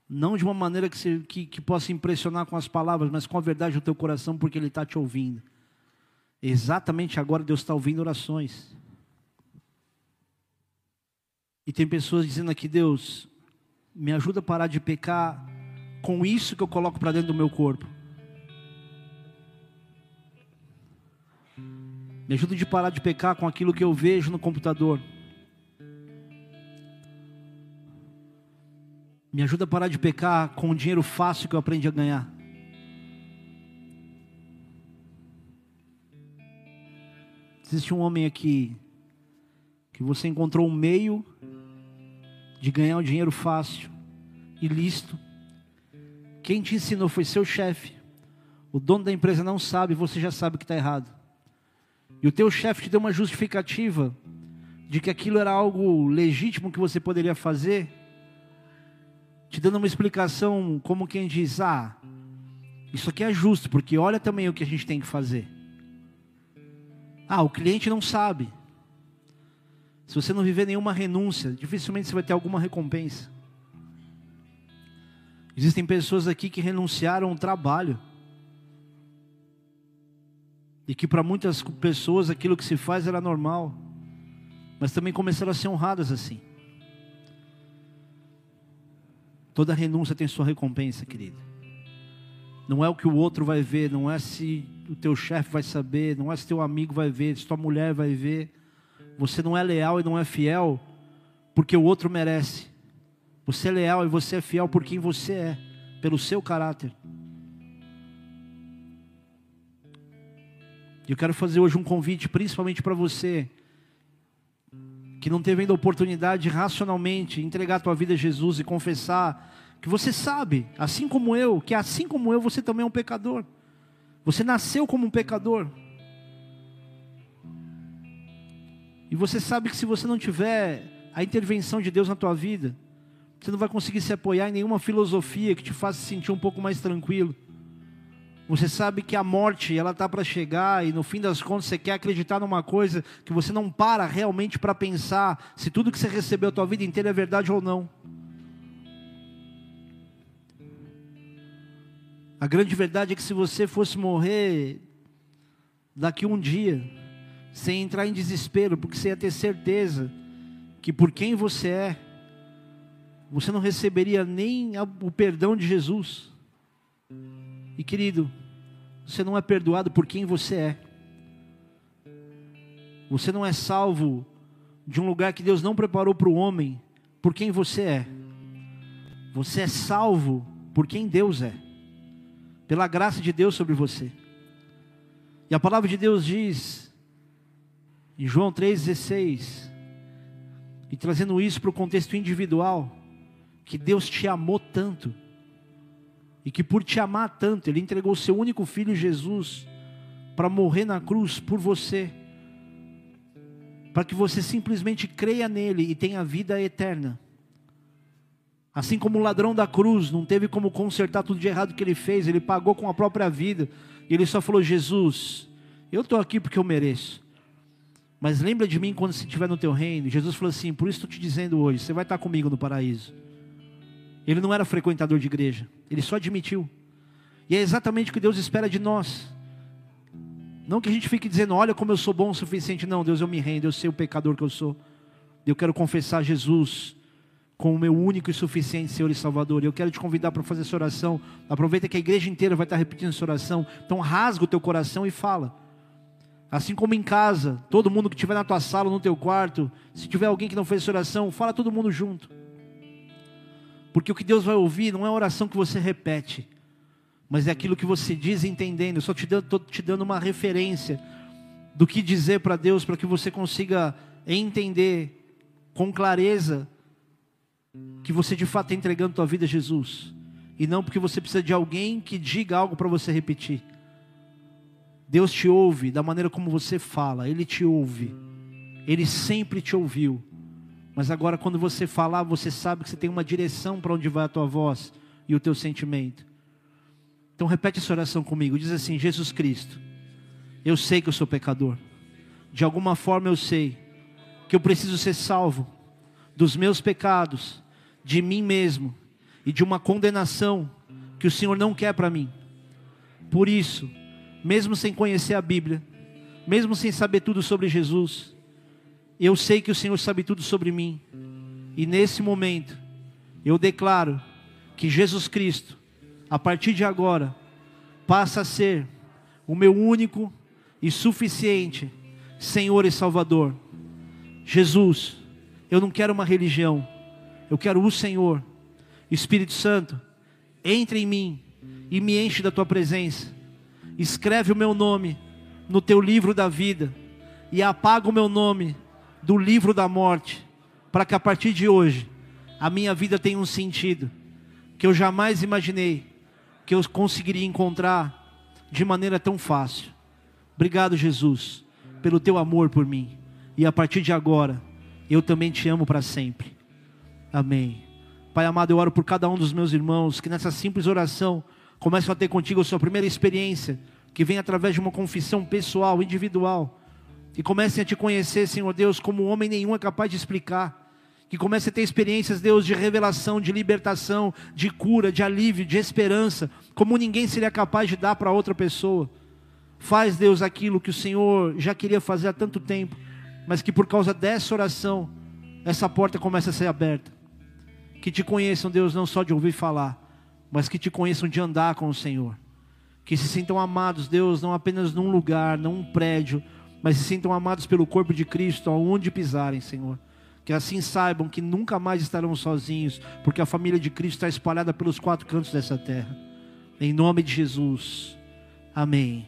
não de uma maneira que, se, que, que possa impressionar com as palavras, mas com a verdade do teu coração, porque Ele está te ouvindo. Exatamente agora Deus está ouvindo orações. E tem pessoas dizendo aqui, Deus, me ajuda a parar de pecar com isso que eu coloco para dentro do meu corpo. Me ajuda de parar de pecar com aquilo que eu vejo no computador. Me ajuda a parar de pecar com o dinheiro fácil que eu aprendi a ganhar. Existe um homem aqui que você encontrou um meio de ganhar um dinheiro fácil, ilícito. Quem te ensinou foi seu chefe. O dono da empresa não sabe, você já sabe que está errado. E o teu chefe te deu uma justificativa de que aquilo era algo legítimo que você poderia fazer, te dando uma explicação como quem diz: ah, isso aqui é justo, porque olha também o que a gente tem que fazer. Ah, o cliente não sabe. Se você não viver nenhuma renúncia, dificilmente você vai ter alguma recompensa. Existem pessoas aqui que renunciaram ao trabalho e que para muitas pessoas aquilo que se faz era normal, mas também começaram a ser honradas assim. Toda renúncia tem sua recompensa, querida. Não é o que o outro vai ver, não é se o teu chefe vai saber, não é se teu amigo vai ver, se tua mulher vai ver. Você não é leal e não é fiel porque o outro merece. Você é leal e você é fiel por quem você é, pelo seu caráter. Eu quero fazer hoje um convite, principalmente para você, que não teve ainda a oportunidade de racionalmente entregar a tua vida a Jesus e confessar que você sabe, assim como eu, que assim como eu, você também é um pecador. Você nasceu como um pecador. E você sabe que se você não tiver a intervenção de Deus na tua vida, você não vai conseguir se apoiar em nenhuma filosofia que te faça sentir um pouco mais tranquilo. Você sabe que a morte ela tá para chegar e no fim das contas você quer acreditar numa coisa que você não para realmente para pensar se tudo que você recebeu a tua vida inteira é verdade ou não. A grande verdade é que se você fosse morrer daqui um dia, sem entrar em desespero, porque você ia ter certeza que por quem você é, você não receberia nem o perdão de Jesus. E querido, você não é perdoado por quem você é. Você não é salvo de um lugar que Deus não preparou para o homem, por quem você é. Você é salvo por quem Deus é, pela graça de Deus sobre você. E a palavra de Deus diz, em João 3,16, e trazendo isso para o contexto individual, que Deus te amou tanto, e que por te amar tanto, Ele entregou o seu único filho Jesus para morrer na cruz por você, para que você simplesmente creia nele e tenha vida eterna. Assim como o ladrão da cruz não teve como consertar tudo de errado que ele fez, ele pagou com a própria vida, e ele só falou: Jesus, eu estou aqui porque eu mereço. Mas lembra de mim quando você estiver no teu reino. Jesus falou assim: Por isso estou te dizendo hoje, você vai estar comigo no paraíso. Ele não era frequentador de igreja, ele só admitiu. E é exatamente o que Deus espera de nós. Não que a gente fique dizendo, olha como eu sou bom o suficiente. Não, Deus, eu me rendo, eu sei o pecador que eu sou. Eu quero confessar Jesus como o meu único e suficiente Senhor e Salvador. Eu quero te convidar para fazer essa oração. Aproveita que a igreja inteira vai estar repetindo essa oração. Então rasga o teu coração e fala. Assim como em casa, todo mundo que estiver na tua sala, no teu quarto, se tiver alguém que não fez essa oração, fala todo mundo junto. Porque o que Deus vai ouvir não é a oração que você repete, mas é aquilo que você diz entendendo. Eu só te estou te dando uma referência do que dizer para Deus, para que você consiga entender com clareza que você de fato está entregando tua vida a Jesus. E não porque você precisa de alguém que diga algo para você repetir. Deus te ouve da maneira como você fala, Ele te ouve. Ele sempre te ouviu. Mas agora, quando você falar, você sabe que você tem uma direção para onde vai a tua voz e o teu sentimento. Então, repete essa oração comigo. Diz assim: Jesus Cristo, eu sei que eu sou pecador. De alguma forma eu sei que eu preciso ser salvo dos meus pecados, de mim mesmo e de uma condenação que o Senhor não quer para mim. Por isso, mesmo sem conhecer a Bíblia, mesmo sem saber tudo sobre Jesus, eu sei que o Senhor sabe tudo sobre mim. E nesse momento, eu declaro que Jesus Cristo, a partir de agora, passa a ser o meu único e suficiente Senhor e Salvador. Jesus, eu não quero uma religião, eu quero o Senhor. Espírito Santo, entre em mim e me enche da tua presença escreve o meu nome no teu livro da vida e apaga o meu nome do livro da morte, para que a partir de hoje a minha vida tenha um sentido que eu jamais imaginei que eu conseguiria encontrar de maneira tão fácil. Obrigado, Jesus, pelo teu amor por mim. E a partir de agora, eu também te amo para sempre. Amém. Pai amado, eu oro por cada um dos meus irmãos que nessa simples oração começam a ter contigo a sua primeira experiência, que vem através de uma confissão pessoal, individual, que comecem a te conhecer, Senhor Deus, como homem nenhum é capaz de explicar, que comecem a ter experiências, Deus, de revelação, de libertação, de cura, de alívio, de esperança, como ninguém seria capaz de dar para outra pessoa. Faz, Deus, aquilo que o Senhor já queria fazer há tanto tempo, mas que por causa dessa oração, essa porta começa a ser aberta. Que te conheçam, Deus, não só de ouvir falar, mas que te conheçam de andar com o Senhor. Que se sintam amados, Deus, não apenas num lugar, não um prédio, mas se sintam amados pelo corpo de Cristo, aonde pisarem, Senhor. Que assim saibam que nunca mais estarão sozinhos, porque a família de Cristo está espalhada pelos quatro cantos dessa terra. Em nome de Jesus. Amém.